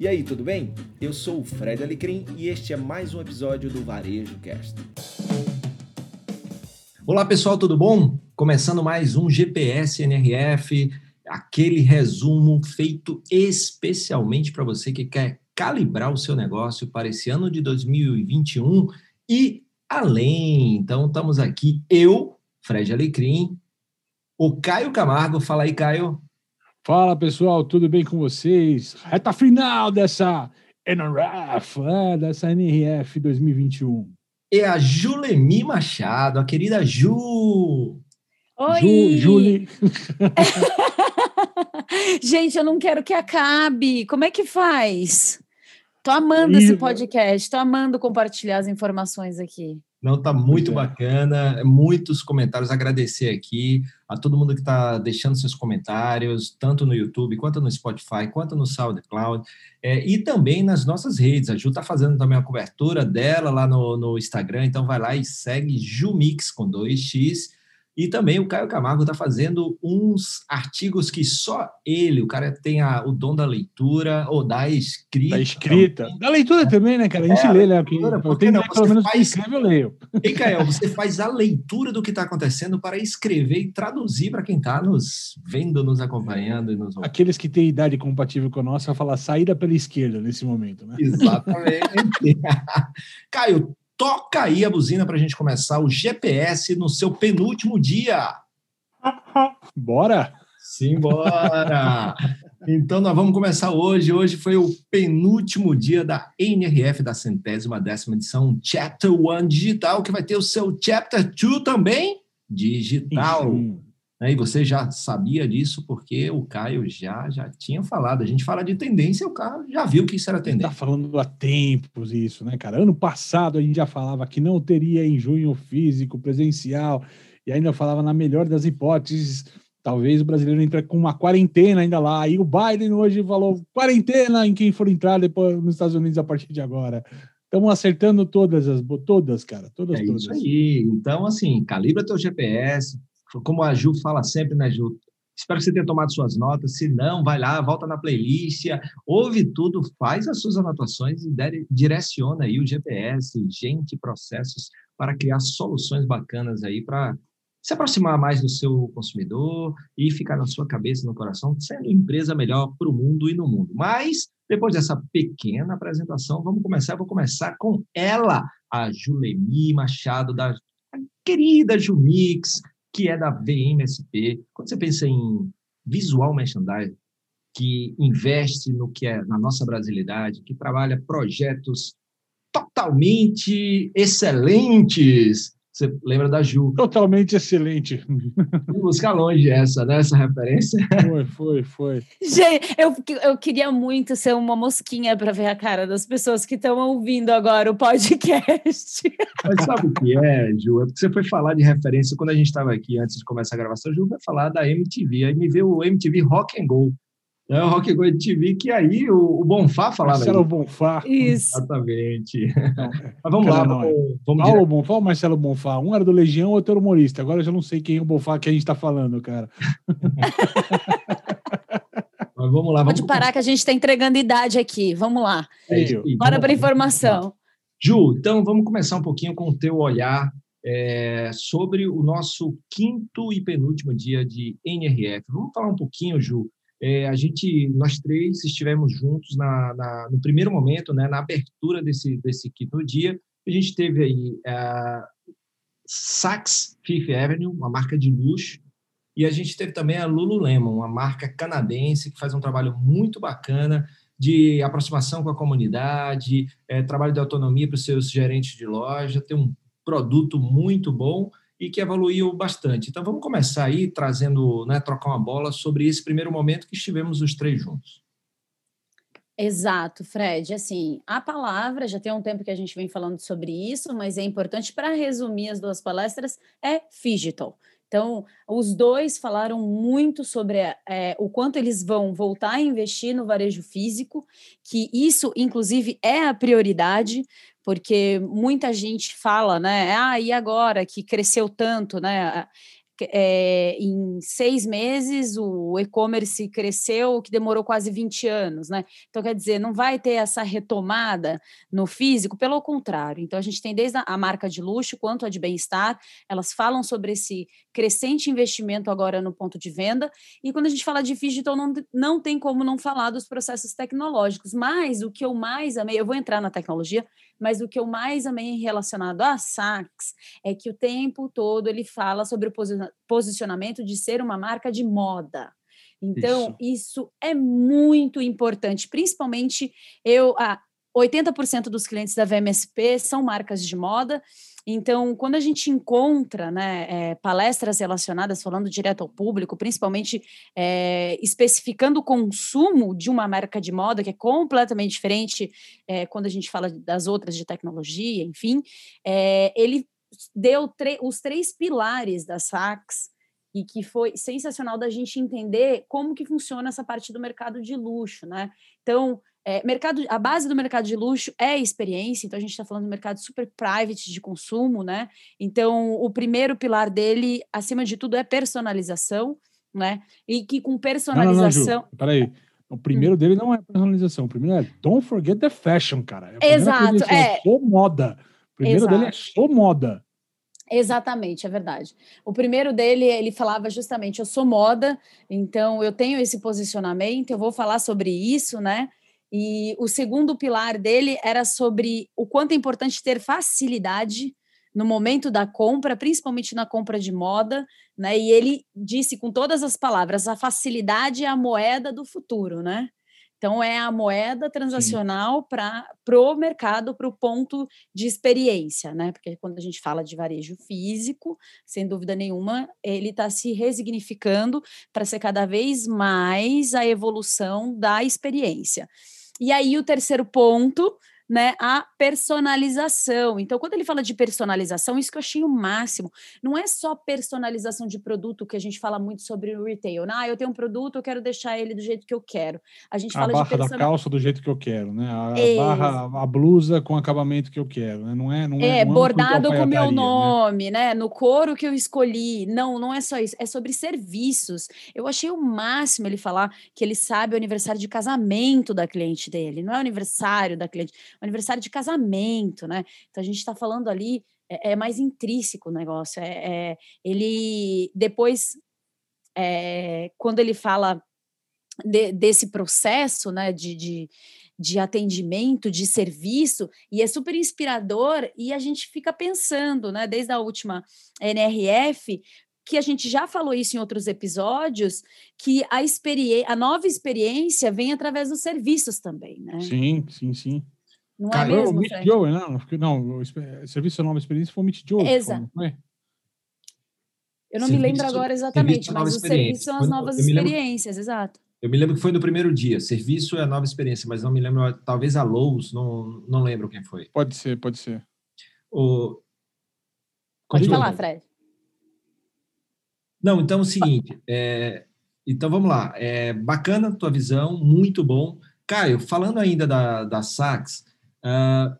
E aí, tudo bem? Eu sou o Fred Alecrim e este é mais um episódio do Varejo Cast. Olá pessoal, tudo bom? Começando mais um GPS NRF, aquele resumo feito especialmente para você que quer calibrar o seu negócio para esse ano de 2021 e além. Então, estamos aqui, eu, Fred Alecrim, o Caio Camargo. Fala aí, Caio. Fala pessoal, tudo bem com vocês? Reta final dessa NRF, é, dessa NRF 2021. E a Julemi Machado, a querida Ju. Oi! Ju, Julie. Gente, eu não quero que acabe. Como é que faz? Tô amando esse podcast, tô amando compartilhar as informações aqui. Não, tá muito é. bacana, muitos comentários, agradecer aqui a todo mundo que está deixando seus comentários, tanto no YouTube, quanto no Spotify, quanto no SoundCloud, é, e também nas nossas redes. A Ju está fazendo também a cobertura dela lá no, no Instagram, então vai lá e segue Jumix com 2x, e também o Caio Camargo está fazendo uns artigos que só ele, o cara tem a, o dom da leitura ou da escrita. Da escrita. Também. Da leitura também, né, cara? A gente é, lê, né? Leitura, não, pelo menos faz... escreve, eu leio. E, Caio, você faz a leitura do que está acontecendo para escrever e traduzir para quem está nos vendo, nos acompanhando e nos ouvindo. Aqueles que têm idade compatível com a nossa, falar saída pela esquerda nesse momento, né? Exatamente. Caio, toca aí a buzina para a gente começar o GPS no seu penúltimo dia. Bora! Simbora! então, nós vamos começar hoje. Hoje foi o penúltimo dia da NRF, da centésima décima edição Chapter One Digital, que vai ter o seu Chapter Two também digital. Sim. Né? E você já sabia disso porque o Caio já, já tinha falado. A gente fala de tendência, o Caio já viu que isso era tendência. Está falando há tempos isso, né, cara? Ano passado a gente já falava que não teria em junho físico, presencial, e ainda falava na melhor das hipóteses, talvez o brasileiro entre com uma quarentena ainda lá. Aí o Biden hoje falou quarentena em quem for entrar depois nos Estados Unidos a partir de agora. Estamos acertando todas as todas, cara, todas é todas. Isso aí. Então, assim, calibra teu GPS, como a Ju fala sempre, né, Ju? Espero que você tenha tomado suas notas. Se não, vai lá, volta na playlist, ouve tudo, faz as suas anotações e direciona aí o GPS, gente, processos para criar soluções bacanas aí para se aproximar mais do seu consumidor e ficar na sua cabeça, no coração, sendo empresa melhor para o mundo e no mundo. Mas depois dessa pequena apresentação, vamos começar. Vou começar com ela, a Julemi Machado da querida Jumix, que é da VMSP. Quando você pensa em visual merchandising, que investe no que é na nossa brasilidade, que trabalha projetos totalmente excelentes, você lembra da Ju? Totalmente excelente. Vou buscar longe essa, né? Essa referência. Foi, foi, foi. Gente, eu, eu queria muito ser uma mosquinha para ver a cara das pessoas que estão ouvindo agora o podcast. Mas sabe o que é, Ju? É porque você foi falar de referência quando a gente estava aqui antes de começar a gravação. Ju vai falar da MTV. Aí me veio o MTV Rock and Roll. É o Rock Go TV, que aí o, o Bonfá falava. Marcelo Bonfá. Isso. Exatamente. Não, Mas vamos lá, não, vamos, vamos Paulo Bonfá ou Marcelo Bonfá? Um era do Legião, outro era humorista. Agora eu já não sei quem é o Bonfá que a gente está falando, cara. Mas vamos lá. Vamos Pode parar que a gente está entregando idade aqui. Vamos lá. É Bora para informação. Ju, então vamos começar um pouquinho com o teu olhar é, sobre o nosso quinto e penúltimo dia de NRF. Vamos falar um pouquinho, Ju, é, a gente, nós três estivemos juntos na, na, no primeiro momento, né, na abertura desse, desse quinto dia. A gente teve aí a é, Saks Fifth Avenue, uma marca de luxo, e a gente teve também a Lululemon, uma marca canadense que faz um trabalho muito bacana de aproximação com a comunidade, é, trabalho de autonomia para os seus gerentes de loja, tem um produto muito bom e que evoluiu bastante. Então vamos começar aí trazendo, né, trocar uma bola sobre esse primeiro momento que estivemos os três juntos. Exato, Fred. Assim, a palavra, já tem um tempo que a gente vem falando sobre isso, mas é importante para resumir as duas palestras, é digital. Então, os dois falaram muito sobre é, o quanto eles vão voltar a investir no varejo físico, que isso, inclusive, é a prioridade, porque muita gente fala, né? Ah, e agora que cresceu tanto, né? é, em seis meses o e-commerce cresceu, que demorou quase 20 anos, né? Então, quer dizer, não vai ter essa retomada no físico, pelo contrário. Então, a gente tem desde a marca de luxo quanto a de bem-estar, elas falam sobre esse crescente investimento agora no ponto de venda. E quando a gente fala de digital, não, não tem como não falar dos processos tecnológicos. Mas o que eu mais amei, eu vou entrar na tecnologia, mas o que eu mais amei relacionado a Saks é que o tempo todo ele fala sobre o posicionamento de ser uma marca de moda. Então, isso, isso é muito importante, principalmente eu. Ah, 80% dos clientes da VMSP são marcas de moda, então, quando a gente encontra né, é, palestras relacionadas, falando direto ao público, principalmente é, especificando o consumo de uma marca de moda, que é completamente diferente é, quando a gente fala das outras de tecnologia, enfim, ele deu os três pilares da Saks e que foi sensacional da gente entender como que funciona essa parte do mercado de luxo, né? Então, é, mercado, a base do mercado de luxo é experiência, então a gente está falando do mercado super private de consumo, né? Então, o primeiro pilar dele, acima de tudo, é personalização, né? E que com personalização. Não, não, Ju, peraí. O primeiro hum. dele não é personalização, o primeiro é don't forget the fashion, cara. É Exato, é. é sou moda. O primeiro Exato. dele é sou moda. Exatamente, é verdade. O primeiro dele, ele falava justamente, eu sou moda, então eu tenho esse posicionamento, eu vou falar sobre isso, né? E o segundo pilar dele era sobre o quanto é importante ter facilidade no momento da compra, principalmente na compra de moda, né? E ele disse com todas as palavras: a facilidade é a moeda do futuro, né? Então é a moeda transacional para o mercado, para o ponto de experiência, né? Porque quando a gente fala de varejo físico, sem dúvida nenhuma, ele está se resignificando para ser cada vez mais a evolução da experiência. E aí o terceiro ponto né, a personalização. Então, quando ele fala de personalização, isso que eu achei o máximo. Não é só personalização de produto que a gente fala muito sobre o retail. Ah, eu tenho um produto, eu quero deixar ele do jeito que eu quero. A gente a fala barra de personal... da calça do jeito que eu quero, né? A, é. barra, a blusa com acabamento que eu quero, né? Não é, não é, é não bordado com o meu né? nome, né? né? No couro que eu escolhi. Não, não é só isso. É sobre serviços. Eu achei o máximo ele falar que ele sabe o aniversário de casamento da cliente dele. Não é o aniversário da cliente aniversário de casamento, né? Então a gente está falando ali, é, é, mais intrínseco o negócio. É, é ele depois, é, quando ele fala de, desse processo, né, de, de, de atendimento, de serviço, e é super inspirador, e a gente fica pensando, né, desde a última NRF, que a gente já falou isso em outros episódios, que a, a nova experiência vem através dos serviços também, né? Sim, sim, sim. Não é Cara, é mesmo? O Meet Joe, não, não, o Serviço Nova Experiência foi o Meet Joe. Exato. É? Eu não serviço, me lembro agora exatamente, mas o serviço são as novas experiências, lembro, exato. Eu me lembro que foi no primeiro dia. Serviço é a nova experiência, mas não me lembro, talvez a Lowe's, não, não lembro quem foi. Pode ser, pode ser. O... Pode falar, Fred. Não, então é o seguinte, é, então vamos lá, é bacana tua visão, muito bom. Caio, falando ainda da, da Saks, Uh,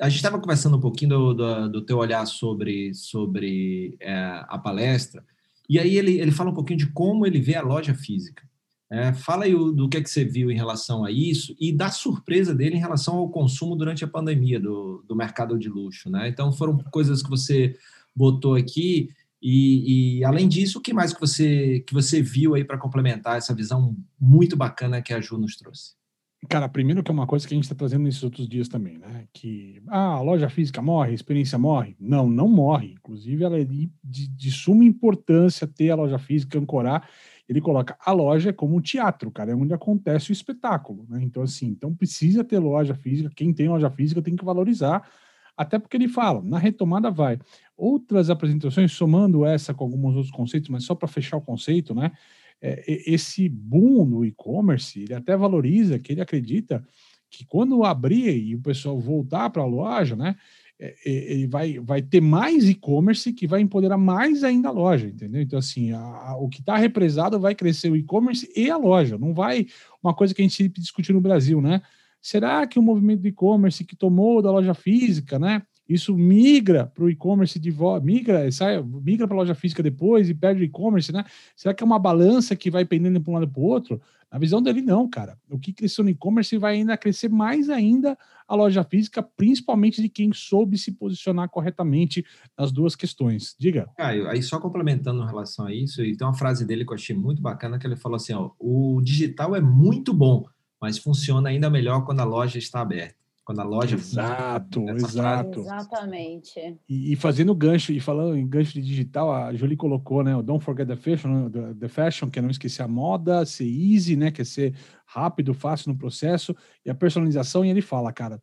a gente estava conversando um pouquinho do, do, do, teu olhar sobre, sobre é, a palestra, e aí ele, ele fala um pouquinho de como ele vê a loja física. É, fala aí do que, é que você viu em relação a isso e da surpresa dele em relação ao consumo durante a pandemia do, do mercado de luxo. Né? Então, foram coisas que você botou aqui. E, e, além disso, o que mais que você, que você viu aí para complementar essa visão muito bacana que a Ju nos trouxe? Cara, primeiro que é uma coisa que a gente está trazendo nesses outros dias também, né? Que ah, a loja física morre, a experiência morre. Não, não morre. Inclusive, ela é de, de, suma importância ter a loja física, ancorar. Ele coloca a loja como um teatro, cara, é onde acontece o espetáculo, né? Então, assim, então precisa ter loja física. Quem tem loja física tem que valorizar, até porque ele fala, na retomada vai. Outras apresentações, somando essa com alguns outros conceitos, mas só para fechar o conceito, né? É, esse boom no e-commerce, ele até valoriza que ele acredita que quando abrir e o pessoal voltar para a loja, né, é, ele vai, vai ter mais e-commerce que vai empoderar mais ainda a loja, entendeu? Então, assim, a, a, o que está represado vai crescer o e-commerce e a loja, não vai uma coisa que a gente sempre discutiu no Brasil, né? Será que o movimento do e-commerce que tomou da loja física, né? Isso migra para o e-commerce de volta, migra, sai, migra para a loja física depois e perde o e-commerce, né? Será que é uma balança que vai pendendo para um lado para o outro? Na visão dele, não, cara. O que cresceu no e-commerce vai ainda crescer mais ainda a loja física, principalmente de quem soube se posicionar corretamente nas duas questões. Diga. Caio, aí só complementando em relação a isso, e tem uma frase dele que eu achei muito bacana, que ele falou assim, ó, o digital é muito bom, mas funciona ainda melhor quando a loja está aberta quando a loja exato exato. Exatamente. E, e, fazendo gancho e falando em gancho de digital a Julie colocou né o don't forget the fashion the, the, fashion que é não esquecer a moda ser easy né que é ser rápido fácil no processo e a personalização e ele fala cara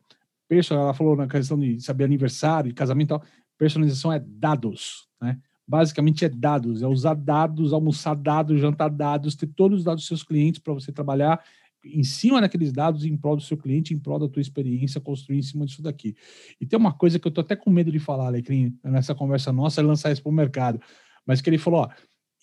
ela falou na questão de saber aniversário casamento tal, personalização é dados né? Basicamente é dados é usar dados almoçar dados jantar dados ter todos os dados dos seus clientes para você trabalhar em cima daqueles dados em prol do seu cliente, em prol da tua experiência, construir em cima disso daqui. E tem uma coisa que eu tô até com medo de falar, Alecrim, nessa conversa nossa, é lançar isso para o mercado, mas que ele falou, ó,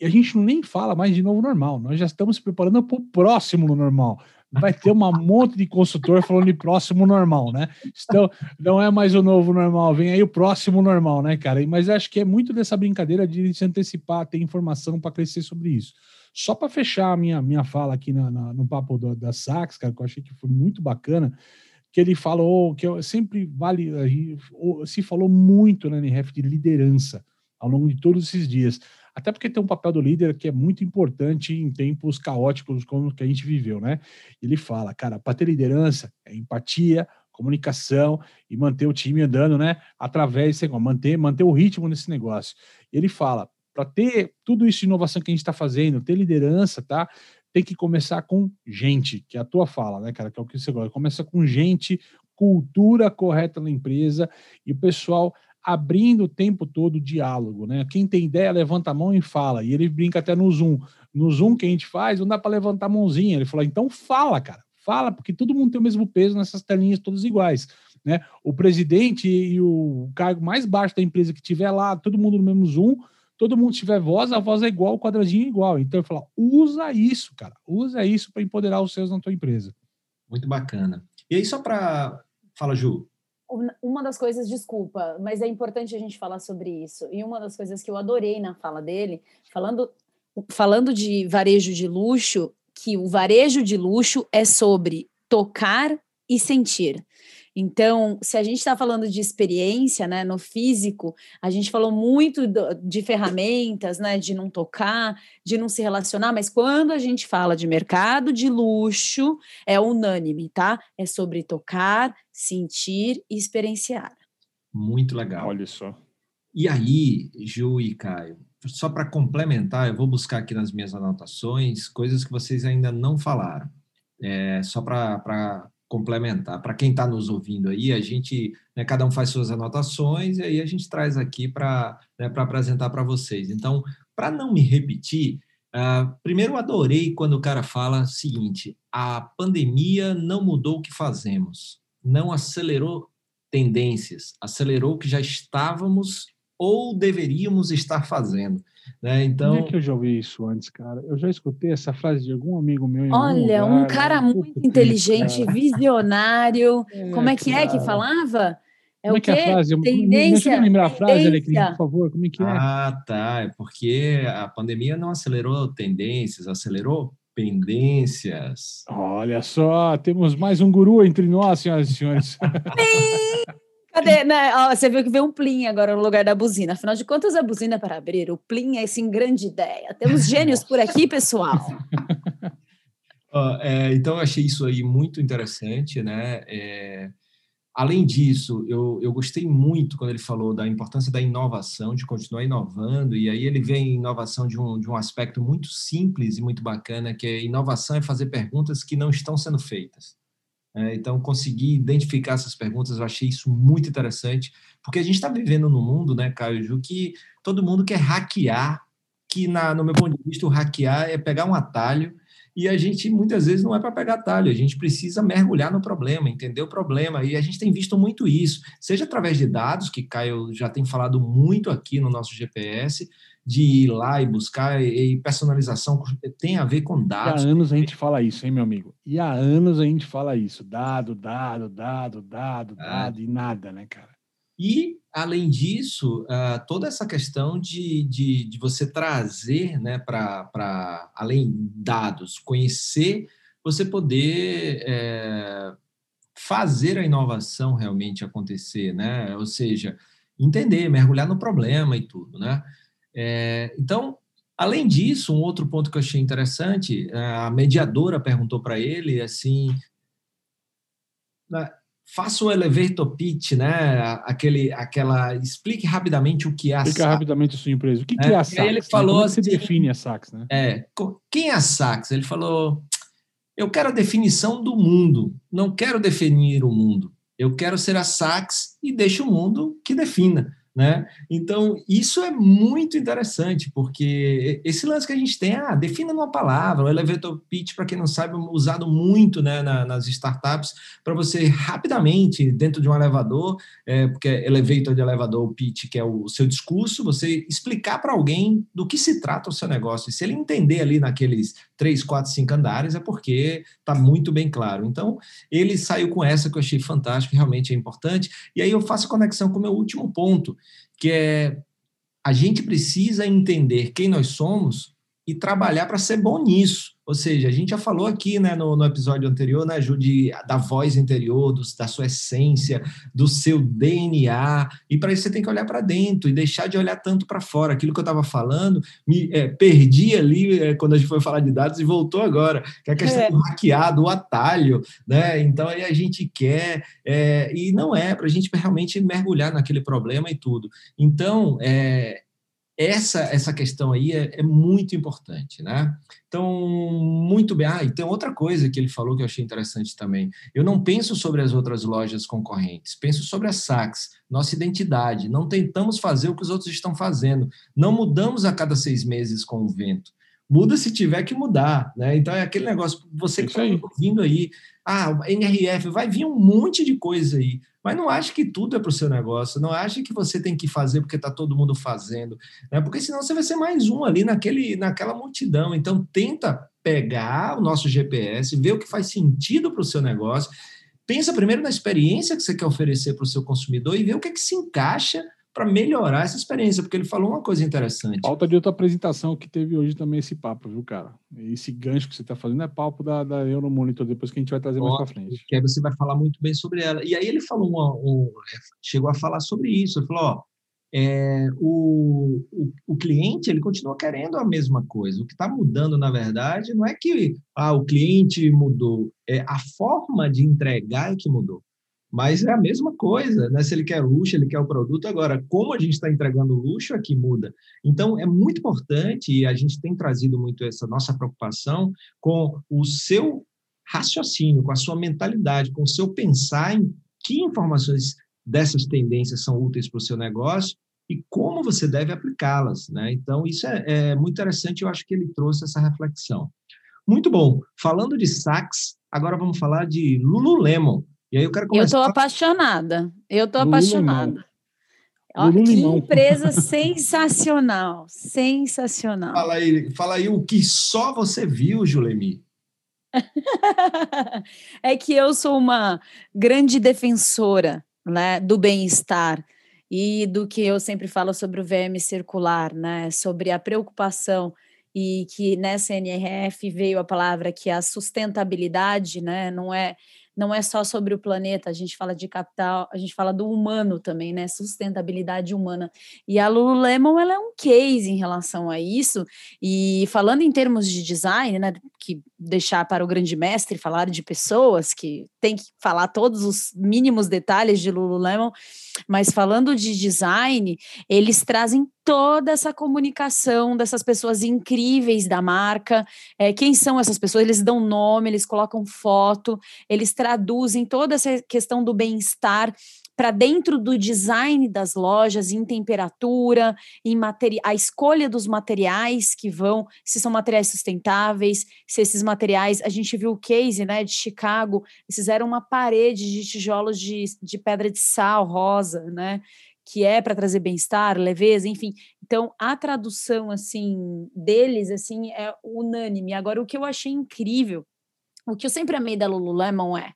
e a gente nem fala mais de novo normal, nós já estamos se preparando para o próximo no normal. Vai ter um monte de consultor falando de próximo normal, né? Então, não é mais o novo normal, vem aí o próximo normal, né, cara? Mas acho que é muito dessa brincadeira de se antecipar, ter informação para crescer sobre isso. Só para fechar a minha, minha fala aqui na, na no papo do, da Sax, cara, que eu achei que foi muito bacana, que ele falou que eu sempre vale, se falou muito na NRF de liderança ao longo de todos esses dias. Até porque tem um papel do líder que é muito importante em tempos caóticos como que a gente viveu, né? Ele fala, cara, para ter liderança é empatia, comunicação e manter o time andando, né? Através, manter, manter o ritmo nesse negócio. Ele fala, para ter tudo isso de inovação que a gente está fazendo, ter liderança, tá? Tem que começar com gente, que é a tua fala, né, cara? Que é o que você gosta. Começa com gente, cultura correta na empresa e o pessoal abrindo o tempo todo o diálogo, né? Quem tem ideia, levanta a mão e fala. E ele brinca até no Zoom. No Zoom que a gente faz, não dá para levantar a mãozinha. Ele falou, então fala, cara. Fala, porque todo mundo tem o mesmo peso nessas telinhas todas iguais. Né? O presidente e o cargo mais baixo da empresa que tiver lá, todo mundo no mesmo Zoom, todo mundo tiver voz, a voz é igual, o quadradinho é igual. Então eu falo, usa isso, cara, usa isso para empoderar os seus na tua empresa. Muito bacana. E aí, só para. Fala, Ju. Uma das coisas, desculpa, mas é importante a gente falar sobre isso. E uma das coisas que eu adorei na fala dele, falando, falando de varejo de luxo, que o varejo de luxo é sobre tocar e sentir. Então, se a gente está falando de experiência, né, no físico, a gente falou muito do, de ferramentas, né, de não tocar, de não se relacionar, mas quando a gente fala de mercado de luxo, é unânime, tá? É sobre tocar, sentir e experienciar. Muito legal. Olha só. E aí, Ju e Caio, só para complementar, eu vou buscar aqui nas minhas anotações coisas que vocês ainda não falaram. É, só para complementar. Para quem está nos ouvindo aí, a gente, né, cada um faz suas anotações e aí a gente traz aqui para né, apresentar para vocês. Então, para não me repetir, uh, primeiro adorei quando o cara fala o seguinte: a pandemia não mudou o que fazemos, não acelerou tendências, acelerou o que já estávamos ou deveríamos estar fazendo. Né? Então, Onde é que eu já ouvi isso antes, cara? Eu já escutei essa frase de algum amigo meu. Olha, um cara né? muito inteligente, cara. visionário. É, Como é que cara. é que falava? É Como é que é a frase? Tendência. Me lembrar a frase, Alecrim, por favor. Como é que é? Ah, tá. É porque a pandemia não acelerou tendências, acelerou pendências. Olha só, temos mais um guru entre nós, senhoras e senhores. Cadê? Né? Ó, você viu que veio um plim agora no lugar da buzina. Afinal de contas, a buzina para abrir. O plim é, assim, grande ideia. Temos gênios por aqui, pessoal. uh, é, então, eu achei isso aí muito interessante, né? É, além disso, eu, eu gostei muito quando ele falou da importância da inovação, de continuar inovando, e aí ele vem inovação de um, de um aspecto muito simples e muito bacana, que é inovação é fazer perguntas que não estão sendo feitas. É, então, conseguir identificar essas perguntas, eu achei isso muito interessante, porque a gente está vivendo num mundo, né, Caio Ju, que todo mundo quer hackear, que na, no meu ponto de vista, o hackear é pegar um atalho, e a gente muitas vezes não é para pegar atalho, a gente precisa mergulhar no problema, entender o problema, e a gente tem visto muito isso, seja através de dados, que Caio já tem falado muito aqui no nosso GPS, de ir lá e buscar, e personalização tem a ver com dados. E há anos a gente fala isso, hein, meu amigo? E há anos a gente fala isso, dado, dado, dado, dado, é. dado, e nada, né, cara? E, além disso, uh, toda essa questão de, de, de você trazer né, para, além dados, conhecer, você poder é, fazer a inovação realmente acontecer, né? Ou seja, entender, mergulhar no problema e tudo, né? É, então, além disso, um outro ponto que eu achei interessante, a mediadora perguntou para ele assim, faça o elevator pitch, né? Aquele, aquela, explique rapidamente o que é a Explica rapidamente a sua empresa. O que é, que é a Sax? Ele falou Como assim, você define a Sax, né? É, quem é a Sax? Ele falou, eu quero a definição do mundo, não quero definir o mundo. Eu quero ser a Sax e deixo o mundo que defina. Né? Então, isso é muito interessante, porque esse lance que a gente tem, ah, defina numa palavra, o elevator pitch, para quem não sabe, é usado muito né, na, nas startups, para você rapidamente, dentro de um elevador, é, porque é elevator de elevador, pitch, que é o seu discurso, você explicar para alguém do que se trata o seu negócio. E se ele entender ali naqueles três, quatro, cinco andares, é porque está muito bem claro. Então, ele saiu com essa que eu achei fantástico, realmente é importante. E aí eu faço conexão com o meu último ponto, que é a gente precisa entender quem nós somos e trabalhar para ser bom nisso. Ou seja, a gente já falou aqui né, no, no episódio anterior, né, Ju, de, da voz interior, do, da sua essência, do seu DNA, e para isso você tem que olhar para dentro e deixar de olhar tanto para fora. Aquilo que eu estava falando, me é, perdi ali é, quando a gente foi falar de dados e voltou agora, que é a questão é. do hackeado, o atalho, né? Então aí a gente quer, é, e não é para a gente realmente mergulhar naquele problema e tudo. Então, é, essa essa questão aí é, é, muito importante, né? Então, muito bem. Ah, e tem outra coisa que ele falou que eu achei interessante também. Eu não penso sobre as outras lojas concorrentes, penso sobre a Saks, nossa identidade. Não tentamos fazer o que os outros estão fazendo. Não mudamos a cada seis meses com o vento. Muda se tiver que mudar, né? Então é aquele negócio, você que está ouvindo aí, ah, NRF, vai vir um monte de coisa aí. Mas não ache que tudo é para o seu negócio, não ache que você tem que fazer porque está todo mundo fazendo, né? porque senão você vai ser mais um ali naquele, naquela multidão. Então, tenta pegar o nosso GPS, ver o que faz sentido para o seu negócio. Pensa primeiro na experiência que você quer oferecer para o seu consumidor e ver o que, é que se encaixa para melhorar essa experiência, porque ele falou uma coisa interessante. Falta de outra apresentação que teve hoje também esse papo, viu, cara? Esse gancho que você está fazendo é papo da, da Euromonitor, depois que a gente vai trazer mais para frente. Que aí você vai falar muito bem sobre ela. E aí ele falou, uma, um, chegou a falar sobre isso, ele falou, ó, é, o, o, o, cliente ele continua querendo a mesma coisa. O que está mudando, na verdade, não é que ah, o cliente mudou, é a forma de entregar é que mudou. Mas é a mesma coisa, né? Se ele quer luxo, ele quer o produto. Agora, como a gente está entregando luxo, aqui muda. Então, é muito importante, e a gente tem trazido muito essa nossa preocupação com o seu raciocínio, com a sua mentalidade, com o seu pensar em que informações dessas tendências são úteis para o seu negócio e como você deve aplicá-las. Né? Então, isso é, é muito interessante, eu acho que ele trouxe essa reflexão. Muito bom. Falando de sax, agora vamos falar de Lululemon. E aí eu quero começar... Eu estou apaixonada. Eu estou apaixonada. Olha, que empresa sensacional, sensacional. Fala aí, fala aí o que só você viu, Julemi. é que eu sou uma grande defensora né, do bem-estar e do que eu sempre falo sobre o VM circular, né, sobre a preocupação e que nessa NRF veio a palavra que é a sustentabilidade, né, não é não é só sobre o planeta, a gente fala de capital, a gente fala do humano também, né? Sustentabilidade humana. E a Lululemon, ela é um case em relação a isso. E falando em termos de design, né? Que deixar para o grande mestre falar de pessoas, que tem que falar todos os mínimos detalhes de Lululemon, mas falando de design, eles trazem toda essa comunicação dessas pessoas incríveis da marca. É, quem são essas pessoas? Eles dão nome, eles colocam foto, eles traduzem toda essa questão do bem-estar para dentro do design das lojas, em temperatura, em materi a escolha dos materiais que vão, se são materiais sustentáveis, se esses materiais, a gente viu o case né, de Chicago, eles fizeram uma parede de tijolos de, de pedra de sal rosa, né? que é para trazer bem-estar, leveza, enfim. Então, a tradução assim deles assim é unânime. Agora, o que eu achei incrível, o que eu sempre amei da Lululemon é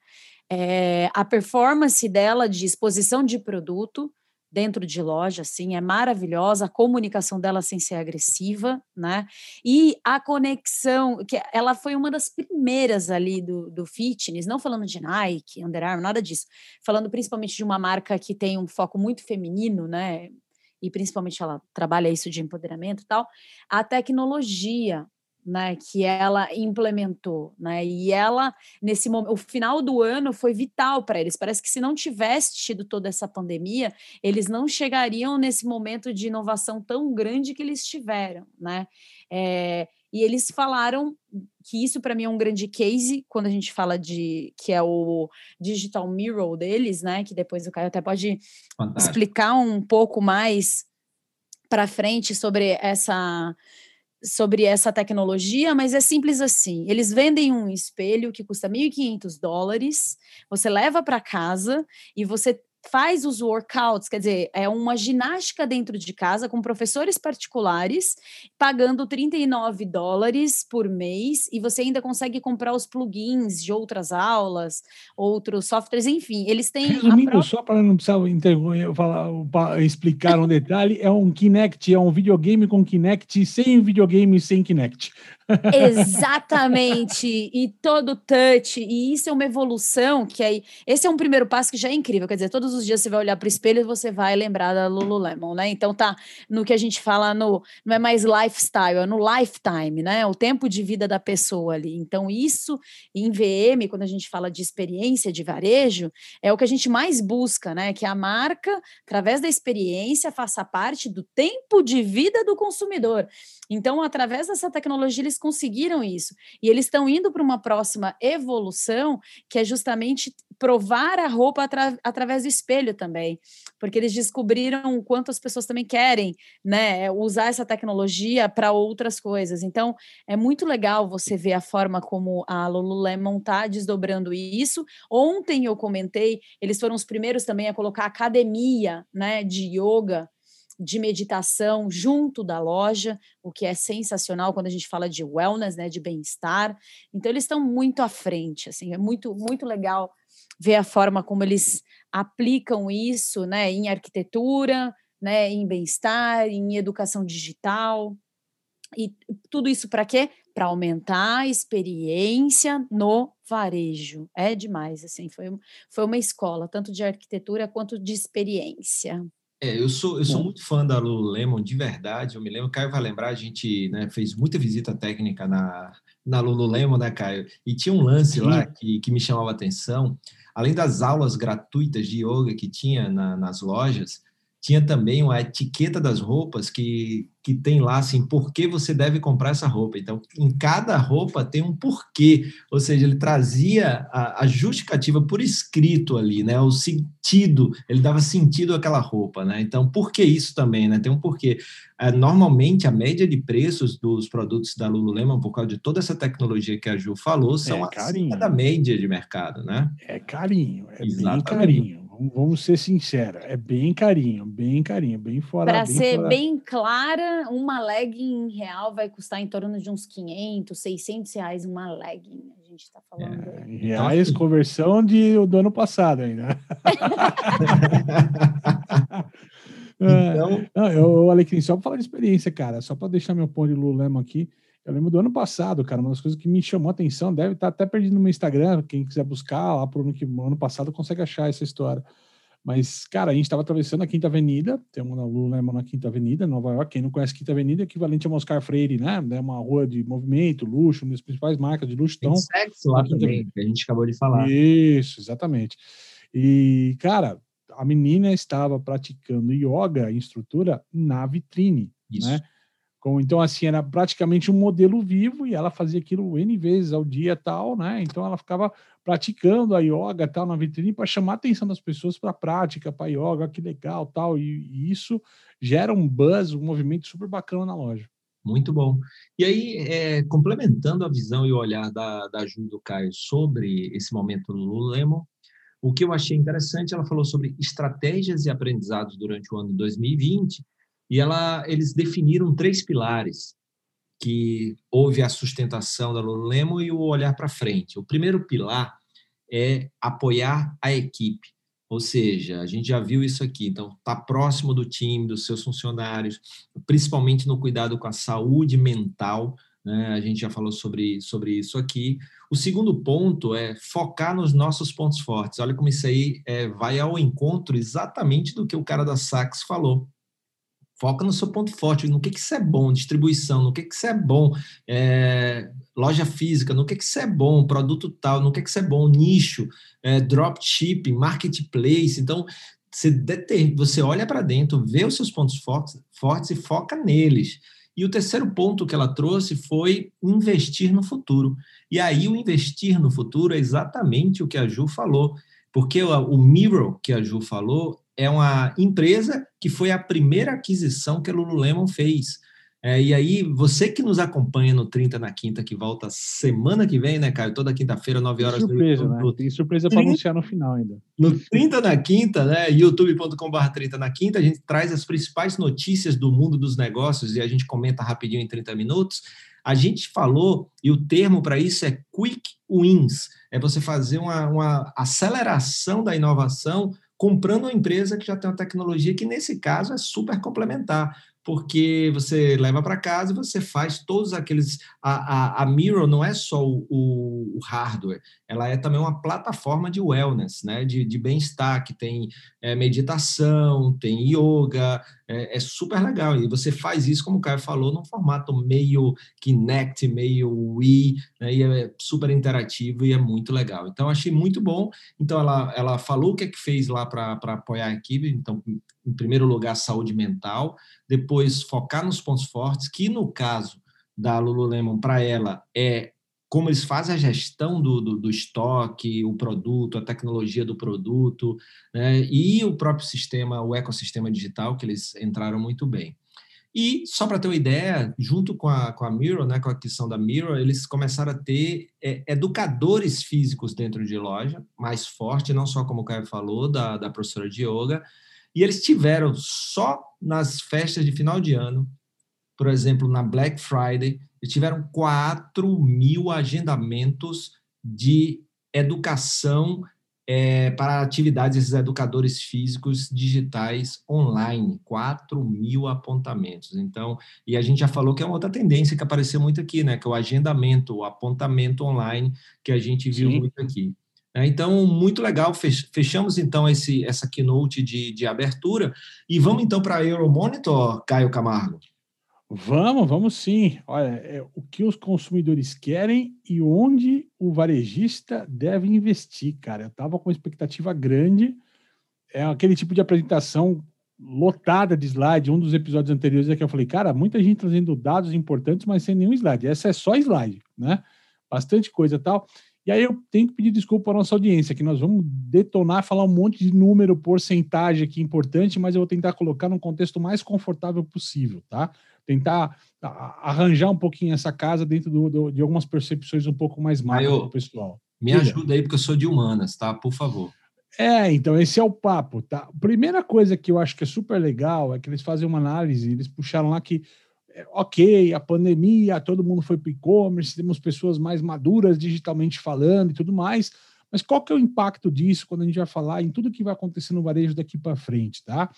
é, a performance dela de exposição de produto, dentro de loja, assim, é maravilhosa, a comunicação dela sem ser agressiva, né? E a conexão, que ela foi uma das primeiras ali do, do fitness, não falando de Nike, Under Armour, nada disso, falando principalmente de uma marca que tem um foco muito feminino, né? E principalmente ela trabalha isso de empoderamento e tal, a tecnologia, né, que ela implementou, né? E ela nesse momento, o final do ano foi vital para eles. Parece que se não tivesse tido toda essa pandemia, eles não chegariam nesse momento de inovação tão grande que eles tiveram, né? É, e eles falaram que isso para mim é um grande case quando a gente fala de que é o digital mirror deles, né? Que depois o Caio até pode Fantástico. explicar um pouco mais para frente sobre essa sobre essa tecnologia, mas é simples assim. Eles vendem um espelho que custa 1.500 dólares, você leva para casa e você faz os workouts, quer dizer, é uma ginástica dentro de casa com professores particulares, pagando 39 dólares por mês, e você ainda consegue comprar os plugins de outras aulas, outros softwares, enfim, eles têm. Resumindo, própria... só para não precisar falar, explicar um detalhe, é um Kinect, é um videogame com Kinect sem videogame sem Kinect. Exatamente, e todo touch, e isso é uma evolução que aí, esse é um primeiro passo que já é incrível, quer dizer, todos os dias você vai olhar para o espelho e você vai lembrar da Lululemon, né? Então tá no que a gente fala no, não é mais lifestyle, é no lifetime, né? O tempo de vida da pessoa ali. Então isso em VM, quando a gente fala de experiência de varejo, é o que a gente mais busca, né? Que a marca, através da experiência, faça parte do tempo de vida do consumidor. Então, através dessa tecnologia, eles conseguiram isso. E eles estão indo para uma próxima evolução, que é justamente provar a roupa atra através do espelho também, porque eles descobriram o quanto as pessoas também querem, né, usar essa tecnologia para outras coisas. Então, é muito legal você ver a forma como a Lululemon está desdobrando isso. Ontem eu comentei, eles foram os primeiros também a colocar academia, né, de yoga de meditação junto da loja, o que é sensacional quando a gente fala de wellness, né, de bem-estar. Então eles estão muito à frente, assim, é muito muito legal ver a forma como eles aplicam isso, né, em arquitetura, né, em bem-estar, em educação digital. E tudo isso para quê? Para aumentar a experiência no varejo. É demais, assim, foi, foi uma escola, tanto de arquitetura quanto de experiência. É, eu sou, eu sou muito fã da Lululemon, de verdade. Eu me lembro, o Caio vai lembrar, a gente né, fez muita visita técnica na, na Lululemon, né, Caio? E tinha um lance lá que, que me chamava a atenção. Além das aulas gratuitas de yoga que tinha na, nas lojas, tinha também uma etiqueta das roupas que, que tem lá assim, por que você deve comprar essa roupa. Então, em cada roupa tem um porquê, ou seja, ele trazia a, a justificativa por escrito ali, né? O sentido, ele dava sentido àquela roupa, né? Então, por que isso também, né? Tem um porquê. É, normalmente, a média de preços dos produtos da Lululemon, por causa de toda essa tecnologia que a Ju falou, são é acima da média de mercado, né? É carinho, é Exatamente. bem carinho. Vamos ser sinceros, é bem carinho, bem carinho, bem fora. Para ser fora... bem clara, uma legging real vai custar em torno de uns 500, 600 reais uma legging. A gente está falando. É, em reais, conversão de, do ano passado ainda. então... Não, eu, Alecrim, só para falar de experiência, cara, só para deixar meu ponto de Lulema aqui. Eu lembro do ano passado, cara, uma das coisas que me chamou a atenção, deve estar até perdido no meu Instagram, quem quiser buscar lá pro ano, que, ano passado consegue achar essa história. Mas, cara, a gente estava atravessando a Quinta Avenida, tem uma Lululemon na Quinta Avenida, Nova York. Quem não conhece Quinta Avenida é equivalente a Oscar Freire, né? É uma rua de movimento, luxo, uma das principais marcas de luxo. Então, tem sexo lá também, que a gente acabou de falar. Isso, exatamente. E, cara, a menina estava praticando yoga, instrutora, na vitrine, Isso. né? Então, assim, era praticamente um modelo vivo e ela fazia aquilo N vezes ao dia tal, né? Então, ela ficava praticando a yoga tal na vitrine para chamar a atenção das pessoas para a prática, para yoga, que legal tal. E, e, isso gera um buzz, um movimento super bacana na loja. Muito bom. E aí, é, complementando a visão e o olhar da, da Ju do Caio sobre esse momento no Lululemon, o que eu achei interessante, ela falou sobre estratégias e aprendizados durante o ano 2020 e ela, eles definiram três pilares que houve a sustentação da Lululemon e o olhar para frente. O primeiro pilar é apoiar a equipe. Ou seja, a gente já viu isso aqui, então está próximo do time, dos seus funcionários, principalmente no cuidado com a saúde mental, né? A gente já falou sobre, sobre isso aqui. O segundo ponto é focar nos nossos pontos fortes. Olha como isso aí é, vai ao encontro exatamente do que o cara da Saks falou. Foca no seu ponto forte, no que, que isso é bom, distribuição, no que, que isso é bom, é, loja física, no que, que isso é bom, produto tal, no que, que isso é bom, nicho, é, dropshipping, marketplace. Então, você, deter, você olha para dentro, vê os seus pontos fortes, fortes e foca neles. E o terceiro ponto que ela trouxe foi investir no futuro. E aí, o investir no futuro é exatamente o que a Ju falou, porque o, Miro que a Ju falou é uma empresa que foi a primeira aquisição que a Lululemon fez. É, e aí, você que nos acompanha no 30 na Quinta, que volta semana que vem, né, Caio? Toda quinta-feira, 9 horas. Tem surpresa, né? Tem surpresa para anunciar no final ainda. No 30 na Quinta, né? youtube.com.br 30 na Quinta, a gente traz as principais notícias do mundo dos negócios e a gente comenta rapidinho em 30 minutos. A gente falou, e o termo para isso é quick wins, é você fazer uma, uma aceleração da inovação comprando uma empresa que já tem uma tecnologia que, nesse caso, é super complementar porque você leva para casa e você faz todos aqueles. A, a, a não é só o, o, hardware, ela é também uma plataforma de wellness, né? de, de bem-estar, que tem é, meditação, tem yoga, é, é, super legal. E você faz isso, como o Caio falou, num formato meio Kinect, meio Wii, né? e é super interativo e é muito legal. Então, achei muito bom. Então, ela, ela falou o que é que fez lá para apoiar a equipe. Então, em primeiro lugar, saúde mental, depois focar nos pontos fortes, que no caso da Lululemon, para ela, é como eles fazem a gestão do, do, do, estoque, o produto, a tecnologia do produto, né? e o próprio sistema, o ecossistema digital, que eles entraram muito bem. E, só para ter uma ideia, junto com a, com a Mirror, né, com a aquisição da Mirror, eles começaram a ter é, educadores físicos dentro de loja, mais forte, não só como o Caio falou, da, da professora de yoga, e eles tiveram só nas festas de final de ano, por exemplo, na Black Friday, eles tiveram 4 mil agendamentos de educação é, para atividades desses educadores físicos digitais online, 4 mil apontamentos. Então, e a gente já falou que é uma outra tendência que apareceu muito aqui, né? Que é o agendamento, o apontamento online, que a gente viu Sim. muito aqui. Né? Então, muito legal. Fechamos então esse, essa keynote de, de abertura e vamos então para a Euromonitor, Caio Camargo. Vamos, vamos sim. Olha, é o que os consumidores querem e onde o varejista deve investir, cara. Eu estava com expectativa grande. É aquele tipo de apresentação lotada de slide. Um dos episódios anteriores é que eu falei, cara, muita gente trazendo dados importantes, mas sem nenhum slide. Essa é só slide, né? Bastante coisa tal. E aí eu tenho que pedir desculpa para nossa audiência, que nós vamos detonar, falar um monte de número, porcentagem aqui importante, mas eu vou tentar colocar num contexto mais confortável possível, tá? Tentar arranjar um pouquinho essa casa dentro do, do, de algumas percepções um pouco mais macro do pessoal. Me ajuda aí, porque eu sou de humanas, tá? Por favor. É, então esse é o papo, tá? Primeira coisa que eu acho que é super legal é que eles fazem uma análise, eles puxaram lá que ok, a pandemia, todo mundo foi para e-commerce, temos pessoas mais maduras digitalmente falando e tudo mais, mas qual que é o impacto disso quando a gente vai falar em tudo que vai acontecer no varejo daqui para frente, tá?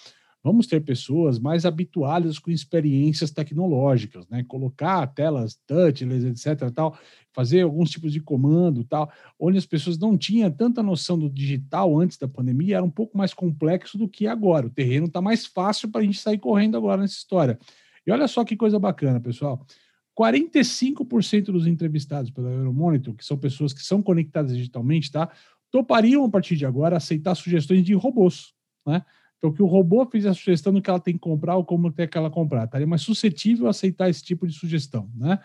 Vamos ter pessoas mais habituadas com experiências tecnológicas, né? Colocar telas touchless, etc, tal, fazer alguns tipos de comando, tal, onde as pessoas não tinham tanta noção do digital antes da pandemia, era um pouco mais complexo do que agora. O terreno está mais fácil para a gente sair correndo agora nessa história. E olha só que coisa bacana, pessoal. 45% dos entrevistados pela Euromonitor, que são pessoas que são conectadas digitalmente, tá? Topariam a partir de agora aceitar sugestões de robôs, né? Então, que o robô fez a sugestão do que ela tem que comprar ou como tem que ela comprar. Estaria mais suscetível a aceitar esse tipo de sugestão, né?